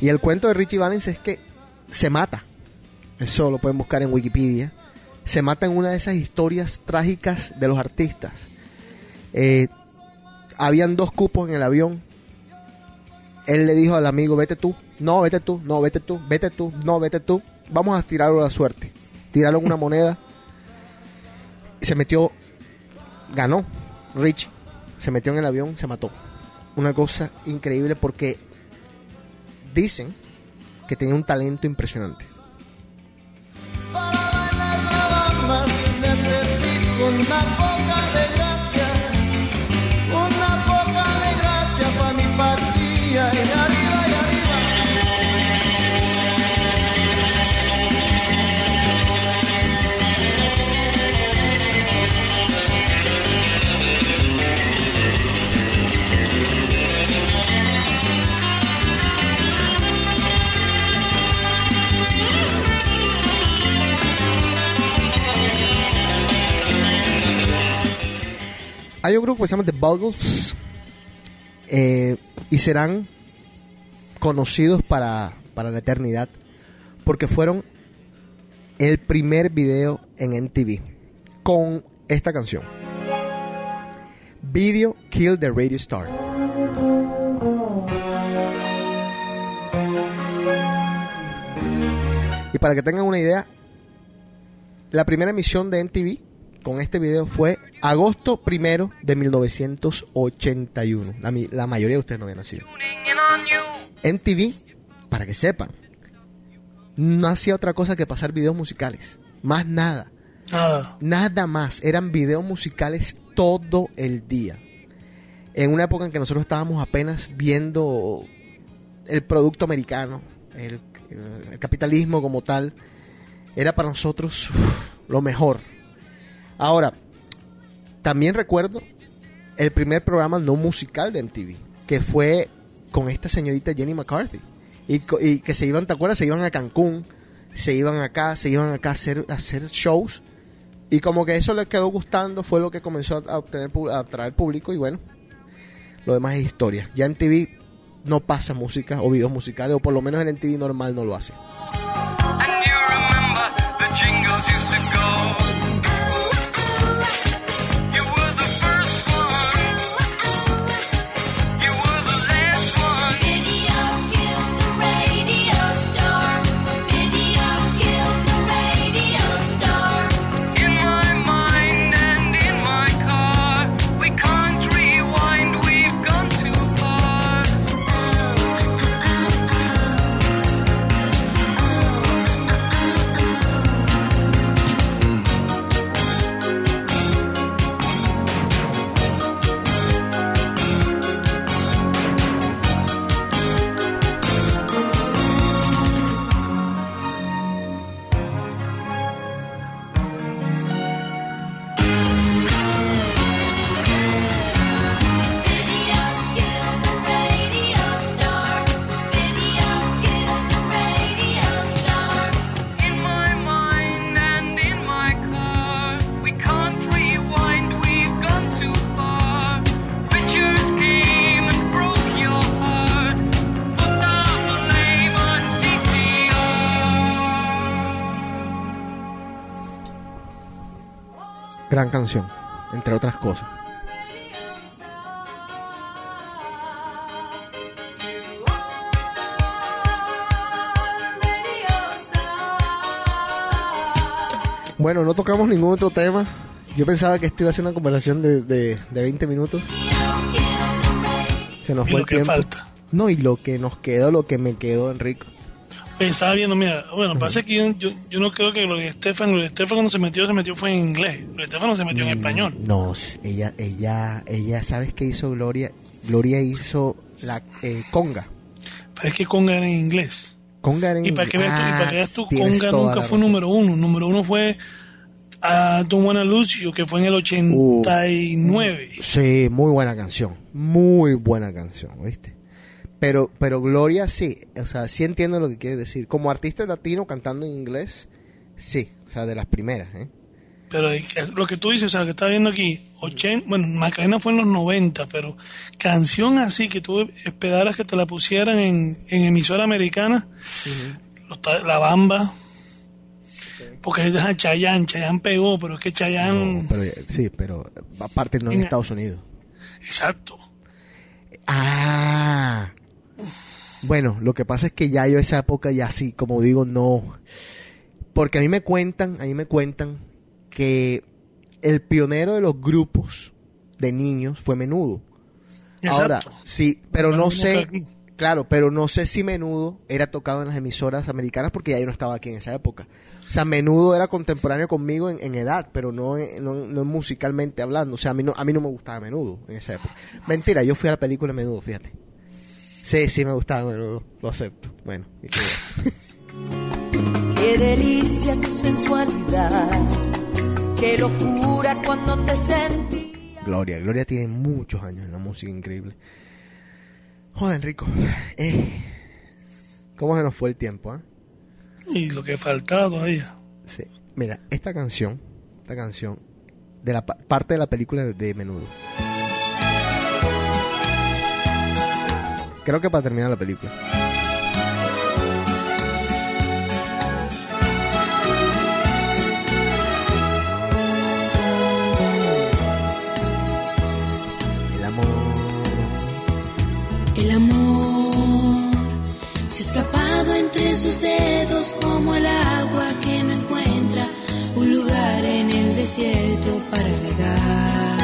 Y el cuento de Richie Valens es que se mata. Eso lo pueden buscar en Wikipedia. Se mata en una de esas historias trágicas de los artistas. Eh, habían dos cupos en el avión. Él le dijo al amigo, vete tú, no, vete tú, no, vete tú, vete tú, no, vete tú. Vamos a tirarlo a la suerte. Tiraron una moneda. Se metió, ganó Richie. Se metió en el avión, se mató. Una cosa increíble porque dicen que tenía un talento impresionante. Una Hay un grupo que se llama The Buggles eh, y serán conocidos para, para la eternidad porque fueron el primer video en MTV con esta canción. Video Kill the Radio Star. Y para que tengan una idea, la primera emisión de MTV con este video fue agosto primero de 1981. La, la mayoría de ustedes no habían nacido. MTV, para que sepan, no hacía otra cosa que pasar videos musicales. Más nada. Nada. Nada más. Eran videos musicales todo el día. En una época en que nosotros estábamos apenas viendo el producto americano, el, el capitalismo como tal, era para nosotros uf, lo mejor. Ahora, también recuerdo el primer programa no musical de MTV, que fue con esta señorita Jenny McCarthy. Y, que se iban, ¿te acuerdas? Se iban a Cancún, se iban acá, se iban acá a hacer, shows. Y como que eso les quedó gustando, fue lo que comenzó a, obtener, a atraer público y bueno, lo demás es historia. Ya en TV no pasa música o videos musicales, o por lo menos en el TV normal no lo hace. Gran canción, entre otras cosas. Bueno, no tocamos ningún otro tema. Yo pensaba que esto iba a ser una conversación de, de, de 20 minutos. Se nos Y fue lo el que tiempo. falta. No, y lo que nos quedó, lo que me quedó, Enrico. Estaba viendo, mira, bueno, pasa que yo, yo, yo no creo que Gloria Estefan, Gloria Estefan cuando se metió, se metió fue en inglés. Gloria Estefan no se metió en español. No, ella, ella, ella, ¿sabes qué hizo Gloria? Gloria hizo la eh, conga. Pero es que Conga era en inglés. Conga era en Y para que veas tú, y para que veas tú, Ah, Conga nunca fue número uno. Número uno fue a Don't Wanna Lose You, que fue en el 89. Sí, muy buena canción. Muy buena canción, ¿viste? Pero, pero Gloria sí, o sea, sí entiendo lo que quiere decir. Como artista latino cantando en inglés, sí, o sea, de las primeras, ¿eh? Pero es lo que tú dices, o sea, lo que estaba viendo aquí, 80, bueno, Macarena fue en los 90, pero canción así que tú esperaras que te la pusieran en, en emisora americana, La Bamba, porque es Chayanne, Chayanne pegó, pero es que Chayanne... No, pero, sí, pero aparte no en Venga. Estados Unidos. Exacto. Ah. Bueno, lo que pasa es que ya yo esa época ya sí, como digo, no. Porque a mí me cuentan, a mí me cuentan que el pionero de los grupos de niños fue Menudo. Ahora, sí, pero no sé, claro, pero no sé si Menudo era tocado en las emisoras americanas porque ya yo no estaba aquí en esa época. O sea, Menudo era contemporáneo conmigo en, en edad, pero no, no, no musicalmente hablando. O sea, a mí, no, a mí no me gustaba Menudo en esa época. Mentira, yo fui a la película Menudo, fíjate. Sí, sí me gustaba Menudo, lo acepto. Bueno, y que- Qué delicia tu sensualidad. Qué locura cuando te sentí. Gloria, Gloria tiene muchos años en la música, increíble. Joder, Enrico, eh, ¿cómo se nos fue el tiempo, ah? Y lo que faltaba todavía. Sí. Mira, esta canción, esta canción, de la pa- parte de la película de, de Menudo. Creo que para terminar la película. El amor. El amor se ha escapado entre sus dedos como el agua que no encuentra un lugar en el desierto para regar.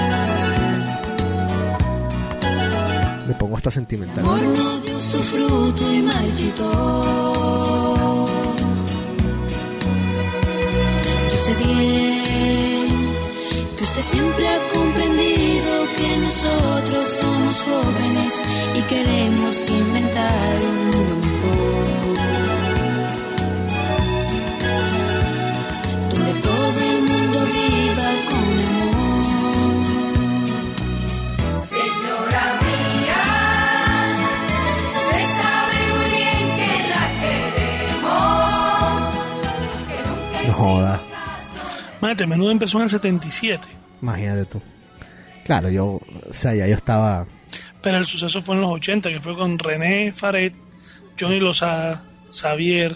Me pongo hasta sentimental. Yo sé bien que usted siempre ha comprendido que nosotros somos jóvenes y queremos inventar un mundo mejor. Mate, menudo empezó en el 77. Imagínate tú. Claro, yo, o sea, ya yo estaba. Pero el suceso fue en los 80, que fue con René Faret, Johnny Lozada, Xavier,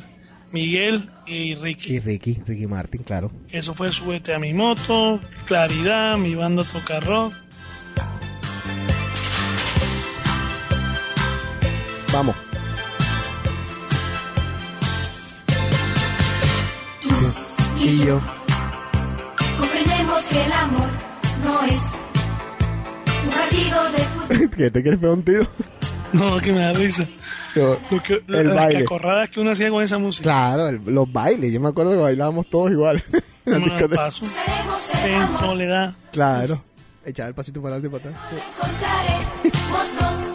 Miguel y Ricky. Y Ricky, Ricky Martin, claro. Eso fue Súbete a mi moto, Claridad, mi banda toca rock. Vamos. Y yo. Que el amor no es un partido de fútbol. ¿Qué te quieres pegar un tiro? No, que me da risa. Yo- Lo que- el las baile. cacorradas que uno hacía con esa música. Claro, el- los bailes. Yo me acuerdo que bailábamos todos igual. En la discoteca. paso. En soledad. Claro. Echar el pasito para adelante y para atrás. no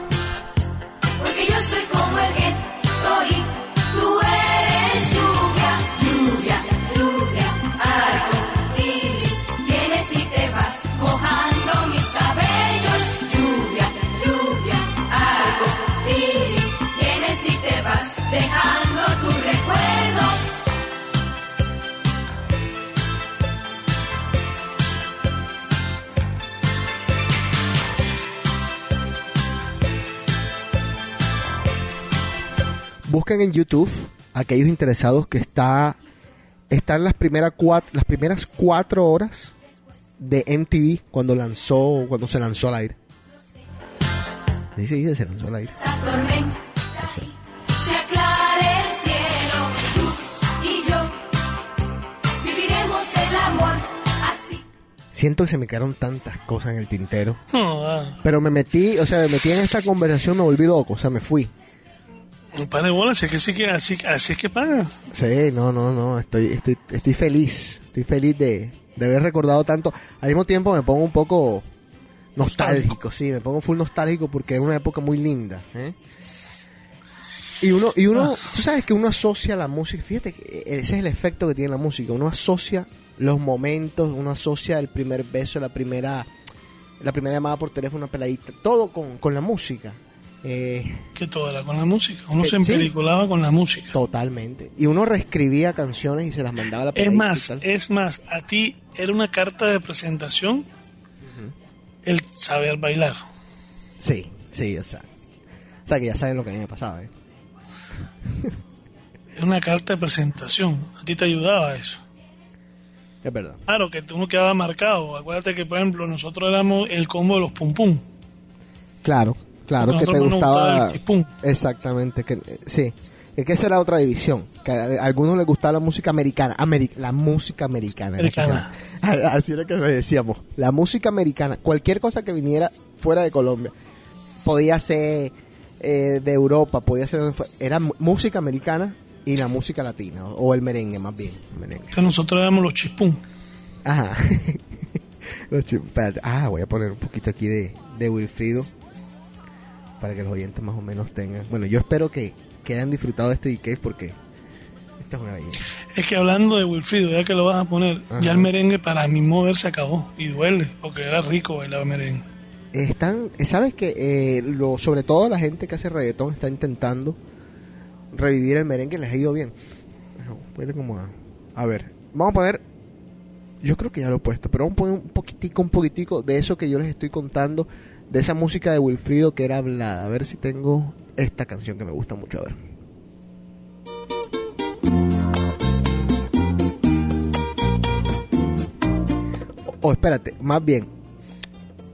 dejando tu recuerdo Busquen en YouTube aquellos interesados que está están las primeras cuatro, las primeras cuatro horas de MTV cuando lanzó cuando se lanzó al aire. Dice, dice, se lanzó al aire. Siento que se me quedaron tantas cosas en el tintero. Ah, Pero me metí, o sea, me metí en esta conversación, me volví loco, o sea, me fui. no pare bolas, es que sí que así, así es que paga. Sí, no, no, no, estoy, estoy, estoy feliz, estoy feliz de, de haber recordado tanto. Al mismo tiempo me pongo un poco nostálgico, sí, me pongo full nostálgico porque es una época muy linda. ¿eh? Y uno, y uno, tú sabes que uno asocia la música, fíjate que ese es el efecto que tiene la música, uno asocia los momentos, uno asocia el primer beso, la primera, la primera llamada por teléfono, una peladita, todo con, con la música. Eh, Que todo era con la música. Uno se sí. empeliculaba con la música. Totalmente. Y uno reescribía canciones y se las mandaba a la Es más, es más, a ti era una carta de presentación el saber bailar. Sí, sí, o sea. O sea, que ya saben lo que a mí me pasaba, ¿eh? Es una carta de presentación. A ti te ayudaba eso. Es verdad. Claro, que uno quedaba marcado. Acuérdate que, por ejemplo, nosotros éramos el combo de los pum pum. Claro, claro, que te gustaba. Exactamente, que eh, sí. Es que esa era otra división. Que a a algunos les gustaba la música americana. Ameri- la música americana. Americana. Así era que le decíamos. La música americana. Cualquier cosa que viniera fuera de Colombia. Podía ser eh, de Europa, podía ser. donde fue- Era música americana y la música latina. O, el merengue, más bien. merengue. Entonces nosotros éramos los chispum. Ajá. Los chi- espérate. Ah, voy a poner un poquito aquí de, de Wilfrido para que los oyentes más o menos tengan. Bueno, yo espero que, que hayan disfrutado de este DK porque esta es una belleza. Es que hablando de Wilfrido, ya que lo vas a poner, Ajá. ya el merengue para mi mover se acabó. Y duele, porque era rico bailar merengue. Están, ¿sabes que eh, lo, sobre todo la gente que hace reggaetón está intentando revivir el merengue, les ha ido bien. Puede como a, ver, vamos a poner, yo creo que ya lo he puesto, pero vamos a poner un poquitico, un poquitico de eso que yo les estoy contando, de esa música de Wilfrido que era hablada. A ver si tengo esta canción que me gusta mucho, a ver. O, o espérate, más bien,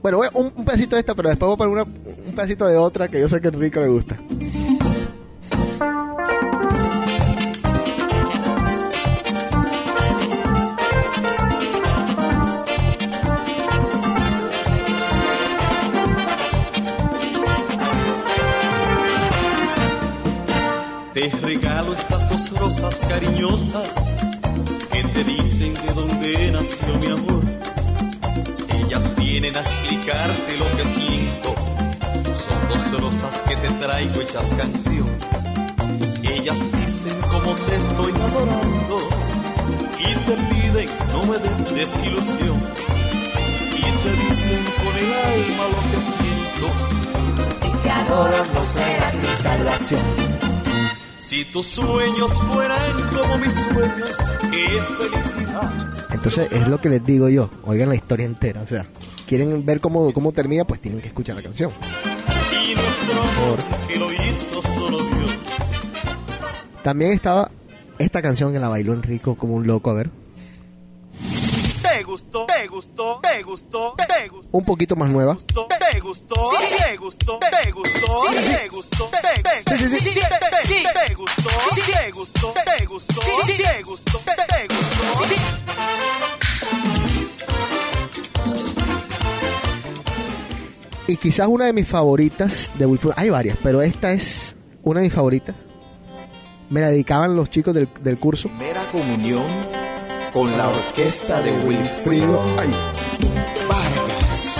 bueno, voy un, un pedacito de esta, pero después voy a poner una- un pedacito de otra que yo sé que a Enrique le gusta. Rosas cariñosas que te dicen de dónde nació mi amor. Ellas vienen a explicarte lo que siento. Son dos rosas que te traigo hechas canción. Ellas dicen cómo te estoy adorando y te piden no me des desilusión. Y te dicen con el alma lo que siento. Y que adoras no serás mi salvación. Si tus sueños fueran como mis sueños, qué felicidad. Entonces es lo que les digo yo, oigan la historia entera, o sea, quieren ver cómo, cómo termina, pues tienen que escuchar la canción. Y nuestro amor que lo hizo solo Dios. También estaba esta canción que la bailó Enrico como un loco, a ver, gustó, te gustó, te gustó, te gustó. un poquito más nueva. Te gustó, te gustó, te gustó, te gustó, te te- te- gustó, te gustó, te gustó, te gustó, te gustó. Y quizás una de mis favoritas de Wilfrido, hay varias, pero esta es una de mis favoritas. Me la dedicaban los chicos del, del curso. Primera comunión con la orquesta de Wilfrido Vargas.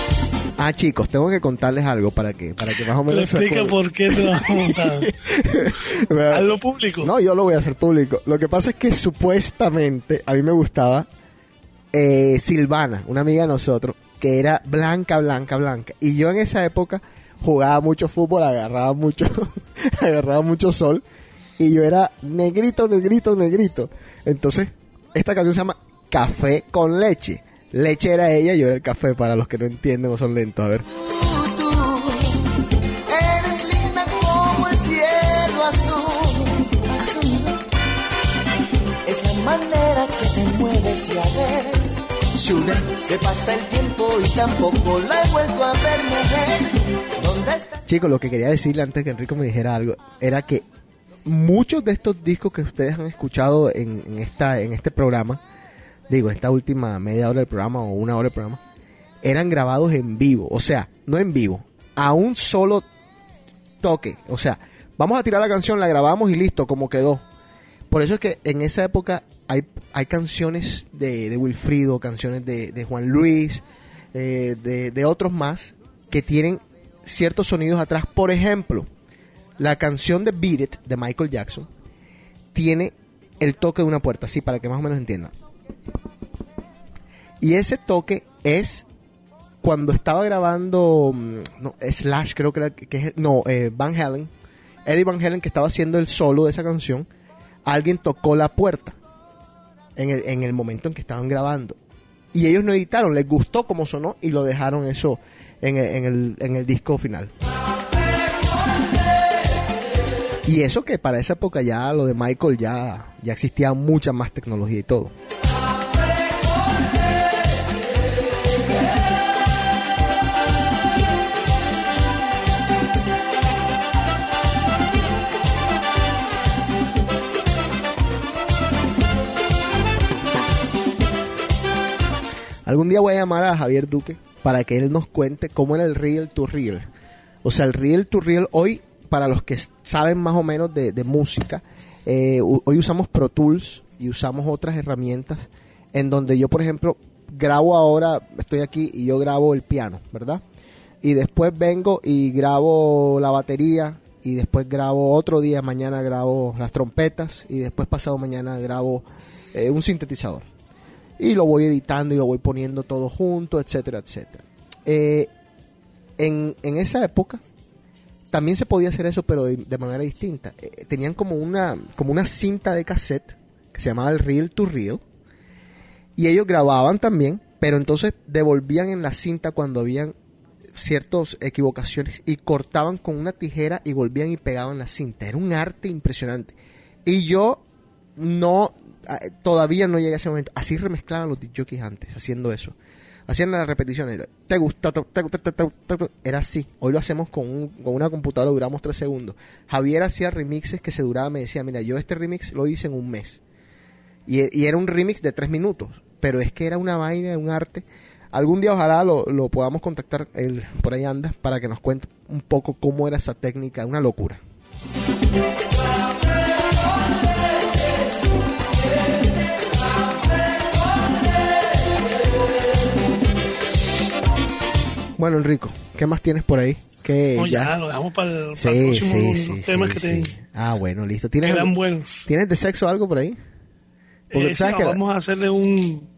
Ah, chicos, tengo que contarles algo para que, para que más o Te menos... explica por qué te vas a montar. Hazlo público. No, yo lo voy a hacer público. Lo que pasa es que supuestamente a mí me gustaba eh, Silvana, una amiga de nosotros, que era blanca, blanca, blanca. Y yo en esa época jugaba mucho fútbol, agarraba mucho, agarraba mucho sol. Y yo era negrito, negrito, negrito. Entonces, esta canción se llama Café con leche. Leche era ella, yo era el café, para los que no entienden o son lentos. A ver. Y se pasa el tiempo y tampoco la he vuelto a ver, mujer. ¿Dónde está? Chicos, lo que quería decirle antes que Enrico me dijera algo era que muchos de estos discos que ustedes han escuchado en, en esta, en este programa, digo, esta última media hora del programa o una hora del programa, eran grabados en vivo. O sea, no en vivo, a un solo toque. O sea, vamos a tirar la canción, la grabamos y listo, como quedó. Por eso es que en esa época hay, hay canciones de, Wilfrido, canciones de, de Juan Luis, eh, de, de otros más, que tienen ciertos sonidos atrás. Por ejemplo, la canción de Beat It de Michael Jackson tiene el toque de una puerta, así para que más o menos entiendan. Y ese toque es cuando estaba grabando mm, no, Slash, creo que que es- no, eh, Van Halen, Eddie Van Halen que estaba haciendo el solo de esa canción, alguien tocó la puerta en el, en el momento en que estaban grabando. Y ellos no editaron, les gustó como sonó y lo dejaron eso en en el, en el disco final. Y eso que para esa época ya lo de Michael ya, ya existía mucha más tecnología y todo. Algún día voy a llamar a Javier Duque para que él nos cuente cómo era el Real to Real. O sea, el Real to Real hoy, para los que saben más o menos de, música, eh, hoy usamos Pro Tools y usamos otras herramientas en donde yo, por ejemplo, grabo ahora, estoy aquí y yo grabo el piano, ¿verdad? Y después vengo y grabo la batería y después grabo otro día, mañana grabo las trompetas y después pasado mañana grabo eh, un sintetizador y lo voy editando y lo voy poniendo todo junto, etcétera, etcétera. Eh, en, en esa época también se podía hacer eso, pero de, manera distinta. Eh, tenían como una, como una cinta de cassette que se llamaba el Reel to Reel y ellos grababan también, pero entonces devolvían en la cinta cuando habían ciertas equivocaciones y cortaban con una tijera y volvían y pegaban la cinta. Era un arte impresionante. Y yo no, eh, todavía no llegué a ese momento. Así remezclaban los jockeys antes, haciendo eso. Hacían las repeticiones. ¿Te gusta? Era así. Hoy lo hacemos con, con una computadora, duramos tres segundos. Javier hacía remixes que se duraba, me decía, mira, yo este remix lo hice en un mes. Y, y era un remix de tres minutos. Pero es que era una vaina, un arte. Algún día ojalá lo, lo podamos contactar, él por ahí anda, para que nos cuente un poco cómo era esa técnica, una locura. Bueno, Enrico, ¿qué más tienes por ahí? Que No, ya, lo dejamos para el, para Sí, el próximo sí, los sí, temas sí, que sí. te Ah, bueno, listo. ¿Tienes, algo- buenos. ¿Tienes de sexo algo por ahí? Porque Eh, sabes sí, que la- Vamos a hacerle un...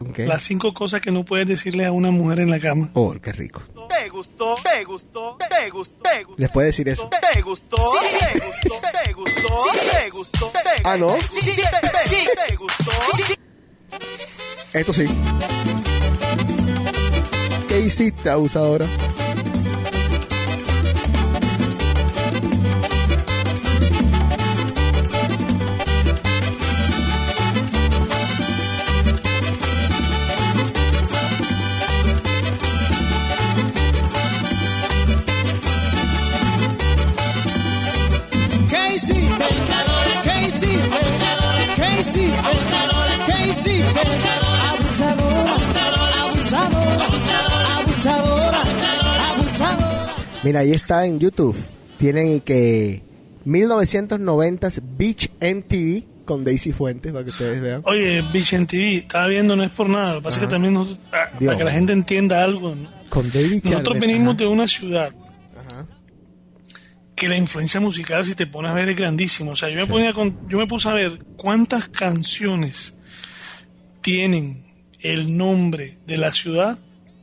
Ok. Las cinco cosas que no puedes decirle a una mujer en la cama. Oh, qué rico. Te gustó, te gustó, te gustó, te gustó, ¿Les puede decir eso? te gustó, te gustó, te gustó, te gustó, te Ah, ¿no? Sí, sí, te- sí, te gustó. Esto sí. ¿Qué hiciste, abusadora? Mira, ahí está en YouTube. Tienen y que 1990 Beach MTV con Daisy Fuentes para que ustedes vean. Oye, Beach en TV, estaba viendo, no es por nada. Lo que pasa es que también ah, Dios. para que la gente entienda algo, ¿no? Con David nosotros venimos ajá. de una ciudad que la influencia musical, si te pones a ver, es grandísima. O sea, yo me, ponía con, yo me puse a ver cuántas canciones tienen el nombre de la ciudad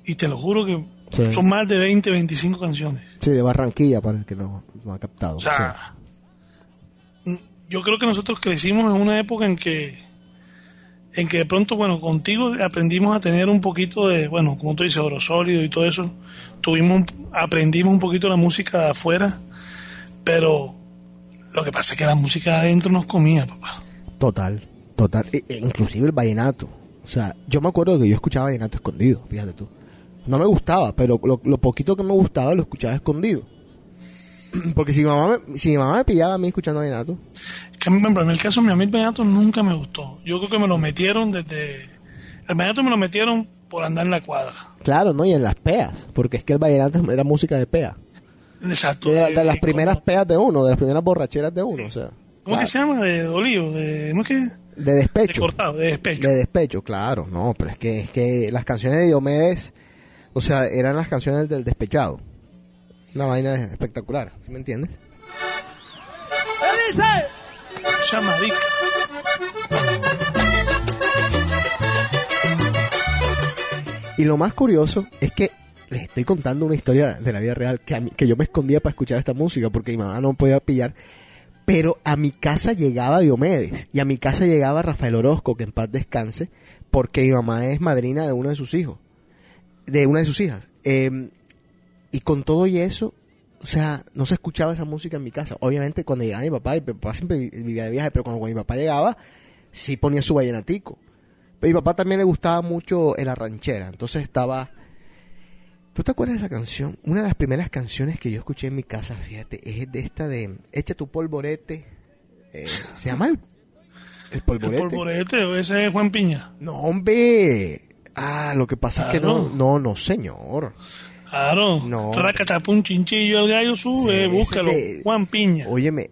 y te lo juro que Sí. son más de 20, 25 canciones. Sí, de Barranquilla, para el que no, no ha captado. O sea, yo creo que nosotros crecimos en una época en que en que de pronto, bueno, contigo aprendimos a tener un poquito de, bueno, como tú dices, oro sólido y todo eso. Tuvimos, aprendimos un poquito la música de afuera, pero lo que pasa es que la música de adentro nos comía, papá. Total, total. E- e inclusive el vallenato. O sea, yo me acuerdo que yo escuchaba vallenato escondido, fíjate tú. No me gustaba, pero lo, lo poquito que me gustaba lo escuchaba escondido. Porque si mi mamá me, si mi mamá me pillaba a mí escuchando vallenato, Que, por ejemplo, en el caso de mi amigo Vallenato nunca me gustó. Yo creo que me lo metieron desde... El Vallenato me lo metieron por andar en la cuadra. claro, ¿no? Y en las peas, porque es que el vallenato era música de pea. Exacto. De, la- de las eh, primeras peas de uno, de las primeras borracheras de uno, o sea. ¿Cómo que se llama? De dolido, de... ¿Cómo es que? De despecho. De cortado, de despecho. De despecho, claro, no, pero es que, es que las canciones de Diomedes, o sea, eran las canciones del despechado. Una vaina espectacular, ¿sí me entiendes? Chamadica. Y lo más curioso es que les estoy contando una historia de la vida real que, a mí- que yo me escondía para escuchar esta música porque mi mamá no podía pillar. Pero a mi casa llegaba Diomedes y a mi casa llegaba Rafael Orozco, que en paz descanse, porque mi mamá es madrina de uno de sus hijos, de una de sus hijas. Eh, y con todo y eso, o sea, no se escuchaba esa música en mi casa. Obviamente cuando llegaba mi papá, y mi papá siempre vi- vivía de viaje, pero cuando, cuando mi papá llegaba, sí ponía su vallenatico. Pero mi papá también le gustaba mucho la ranchera, entonces estaba... ¿Tú te acuerdas de esa canción? Una de las primeras canciones que yo escuché en mi casa, fíjate, es de esta de Echa tu polvorete. eh, ¿Se llama el, el polvorete? El polvorete, ese es Juan Piña. No, hombre. Ah, lo que pasa es que no, no, no, señor. Claro. No. Tracatapun chinchillo, el gallo sube, Sí, búscalo. de- Juan Piña. Óyeme,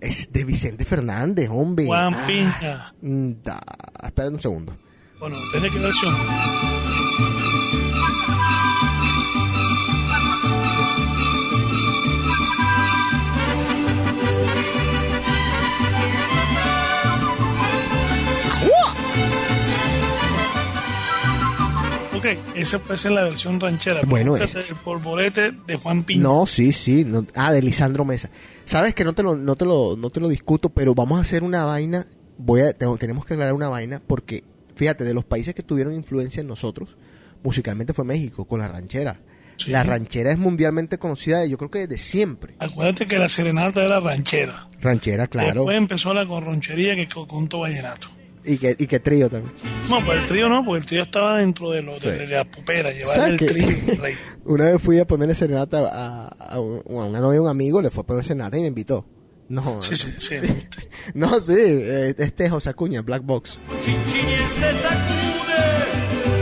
es de Vicente Fernández, hombre. Juan Ah, Piña. mm, da, espera un segundo. Bueno, tiene que versión. Ok, esa puede ser la versión ranchera. Bueno, búscate el polvorete de Juan Piña. No, sí, sí. no- ah, de Lisandro Mesa. Sabes que no te lo, no te lo, no te lo discuto, pero vamos a hacer una vaina. Voy a, tengo- tenemos que aclarar una vaina porque, fíjate, de los países que tuvieron influencia en nosotros, musicalmente fue México, con la ranchera. La ranchera es mundialmente conocida, yo creo que desde siempre. Acuérdate que la serenata era ranchera. Ranchera, claro. Después empezó la corronchería que co- contó Vallenato. Y que, y que trío también. No, pues el trío no, porque el trío estaba dentro de, lo, de, de la pupera, llevar ¿Sabes el trío. rey. Una vez fui a ponerle serenata a, a un- a una novia un amigo, le fue a poner serenata y me invitó. No, Sí, sí, sí. no, sí, eh, este es José Acuña, Black Box.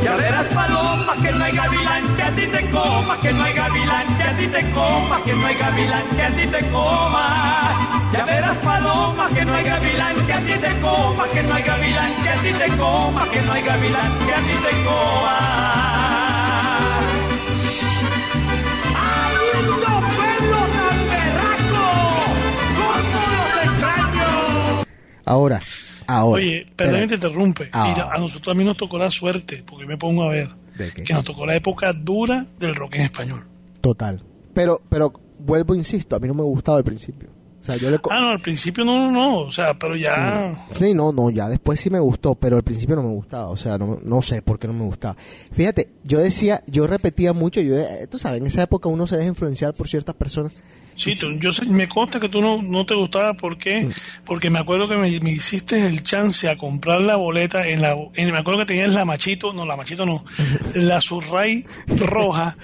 Ya verás paloma que no hay gavilán que a ti te coma, que no hay gavilán que a ti te coma, que no hay gavilán que a ti te coma. Ya verás paloma que no hay gavilán que a ti te coma, que no hay gavilán que a ti te coma, que no hay gavilán que a ti te coma. Ahora, ahora. Oye, perdón que te interrumpe. Mira, a nosotros también nos tocó la suerte, porque me pongo a ver, ¿De qué? que nos tocó la época dura del rock en español. Total. Pero, pero vuelvo, insisto, a mí no me gustaba al principio. O sea, yo le... Ah, no, al principio no, no, no, o sea, pero ya... Sí, no, no, ya después sí me gustó, pero al principio no me gustaba, o sea, no, no sé por qué no me gustaba. Fíjate, yo decía, yo repetía mucho, yo, eh, tú sabes, en esa época uno se deja influenciar por ciertas personas. Sí, tú- yo sé- me consta que tú no, no te gustaba, ¿por qué? Mm. Porque me acuerdo que me, me hiciste el chance a comprar la boleta en la... en- me acuerdo que tenías la machito, no, la machito no, la surray roja,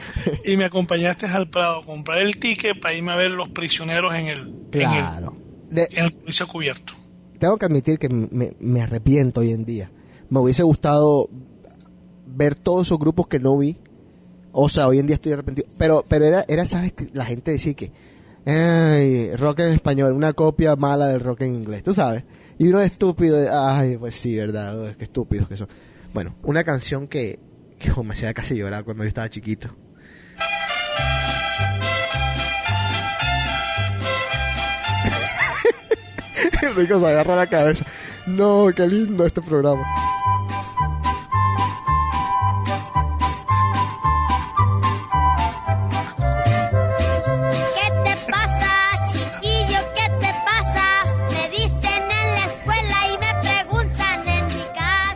y me acompañaste al Prado a comprar el ticket para irme a ver los prisioneros en el... Claro. En el, en el cubierto. Tengo que admitir que me, me arrepiento hoy en día. Me hubiese gustado ver todos esos grupos que no vi. O sea, hoy en día estoy arrepentido. Pero, pero era, era, ¿sabes? La gente decía que, ay, rock en español, una copia mala del rock en inglés, tú sabes. Y uno es estúpido, ay, pues sí, verdad, qué estúpidos que son. Bueno, una canción que, me hacía casi llorar cuando yo estaba chiquito. Rico se agarra la cabeza. No, qué lindo este programa.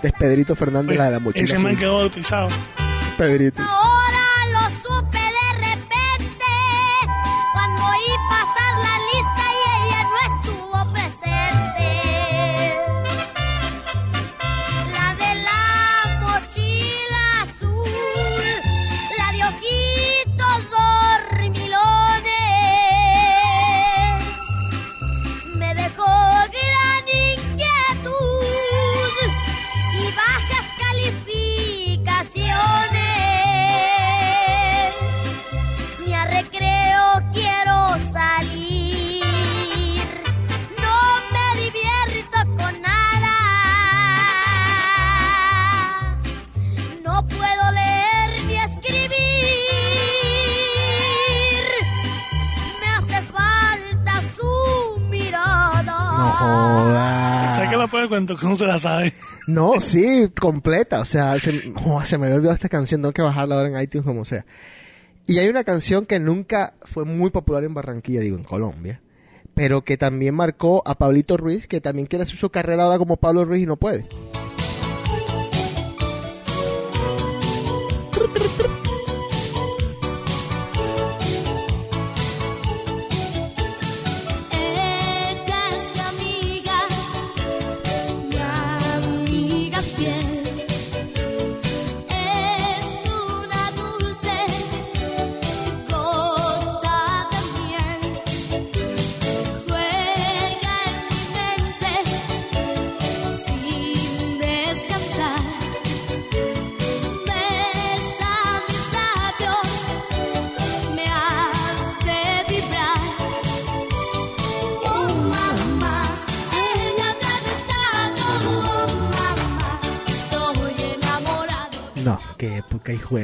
Es Pedrito Fernández, la de la mochila. Ese man quedó bautizado. Pedrito. Cuento que no se la sabe? No, sí, completa. O sea, se, joder, se me había olvidado esta canción. Tengo que bajarla ahora en iTunes como sea. Y hay una canción que nunca fue muy popular en Barranquilla, digo, en Colombia. Pero que también marcó a Pablito Ruiz, que también quiere hacer su carrera ahora como Pablo Ruiz y no puede.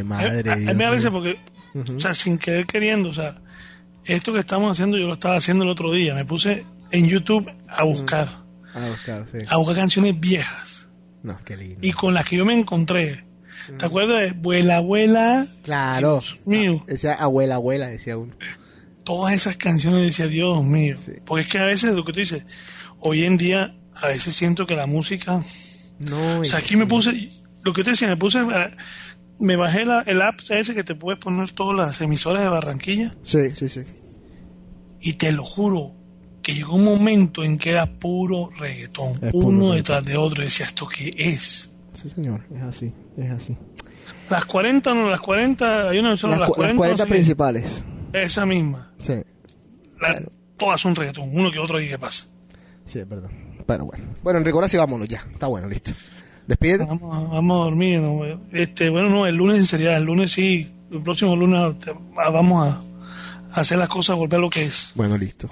Madre. A- a- a mí Dios me mío. porque, o sea, sin querer queriendo, o sea, esto que estamos haciendo yo lo estaba haciendo el otro día. Me puse en YouTube a buscar, Ah, claro, sí. a buscar canciones viejas No, qué lindo. y con las que yo me encontré. ¿Te acuerdas de Vuela, Abuela? Claro. mío. Decía abuela, abuela, decía uno. Todas esas canciones decía, Dios mío. Porque es que a veces lo que tú dices, hoy en día, a veces siento que la música. No, O sea, aquí me puse, lo que te decía, me puse, me bajé la- el app ese que te puedes poner todas las emisoras de Barranquilla. Sí, sí, sí. Y te lo juro, que llegó un momento en que era puro reggaetón, Es puro uno reggaetón. detrás de otro. Y decía, ¿esto qué es? Sí, señor, es así, es así. Las 40, no, las 40, hay una emisora, Las, las, cu- las 40, 40 no sé qué. principales. Esa misma. Sí, La- Todas son reggaetón, uno que otro y qué pasa. sí, es verdad. Pero bueno. Bueno, Enrique, ahora sí vámonos ya. Está bueno, listo. Despídete. Vamos, a- vamos a dormir. ¿no? Este, bueno, no, el lunes en serio, el lunes sí, el próximo lunes te- vamos a, a hacer las cosas, volver a lo que es. Bueno, listo.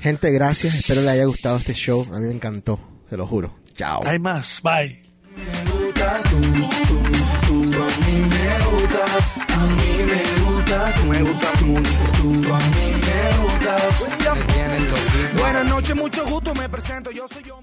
Gente, gracias. Espero les haya gustado este show. A mí me encantó, se lo juro. Chao. Hay más, bye. Tú a mí me gustas, a mí me gusta, tú me gustas mucho. Tú a mí me gustas. Buenas noches, mucho gusto, me presento, yo soy yo.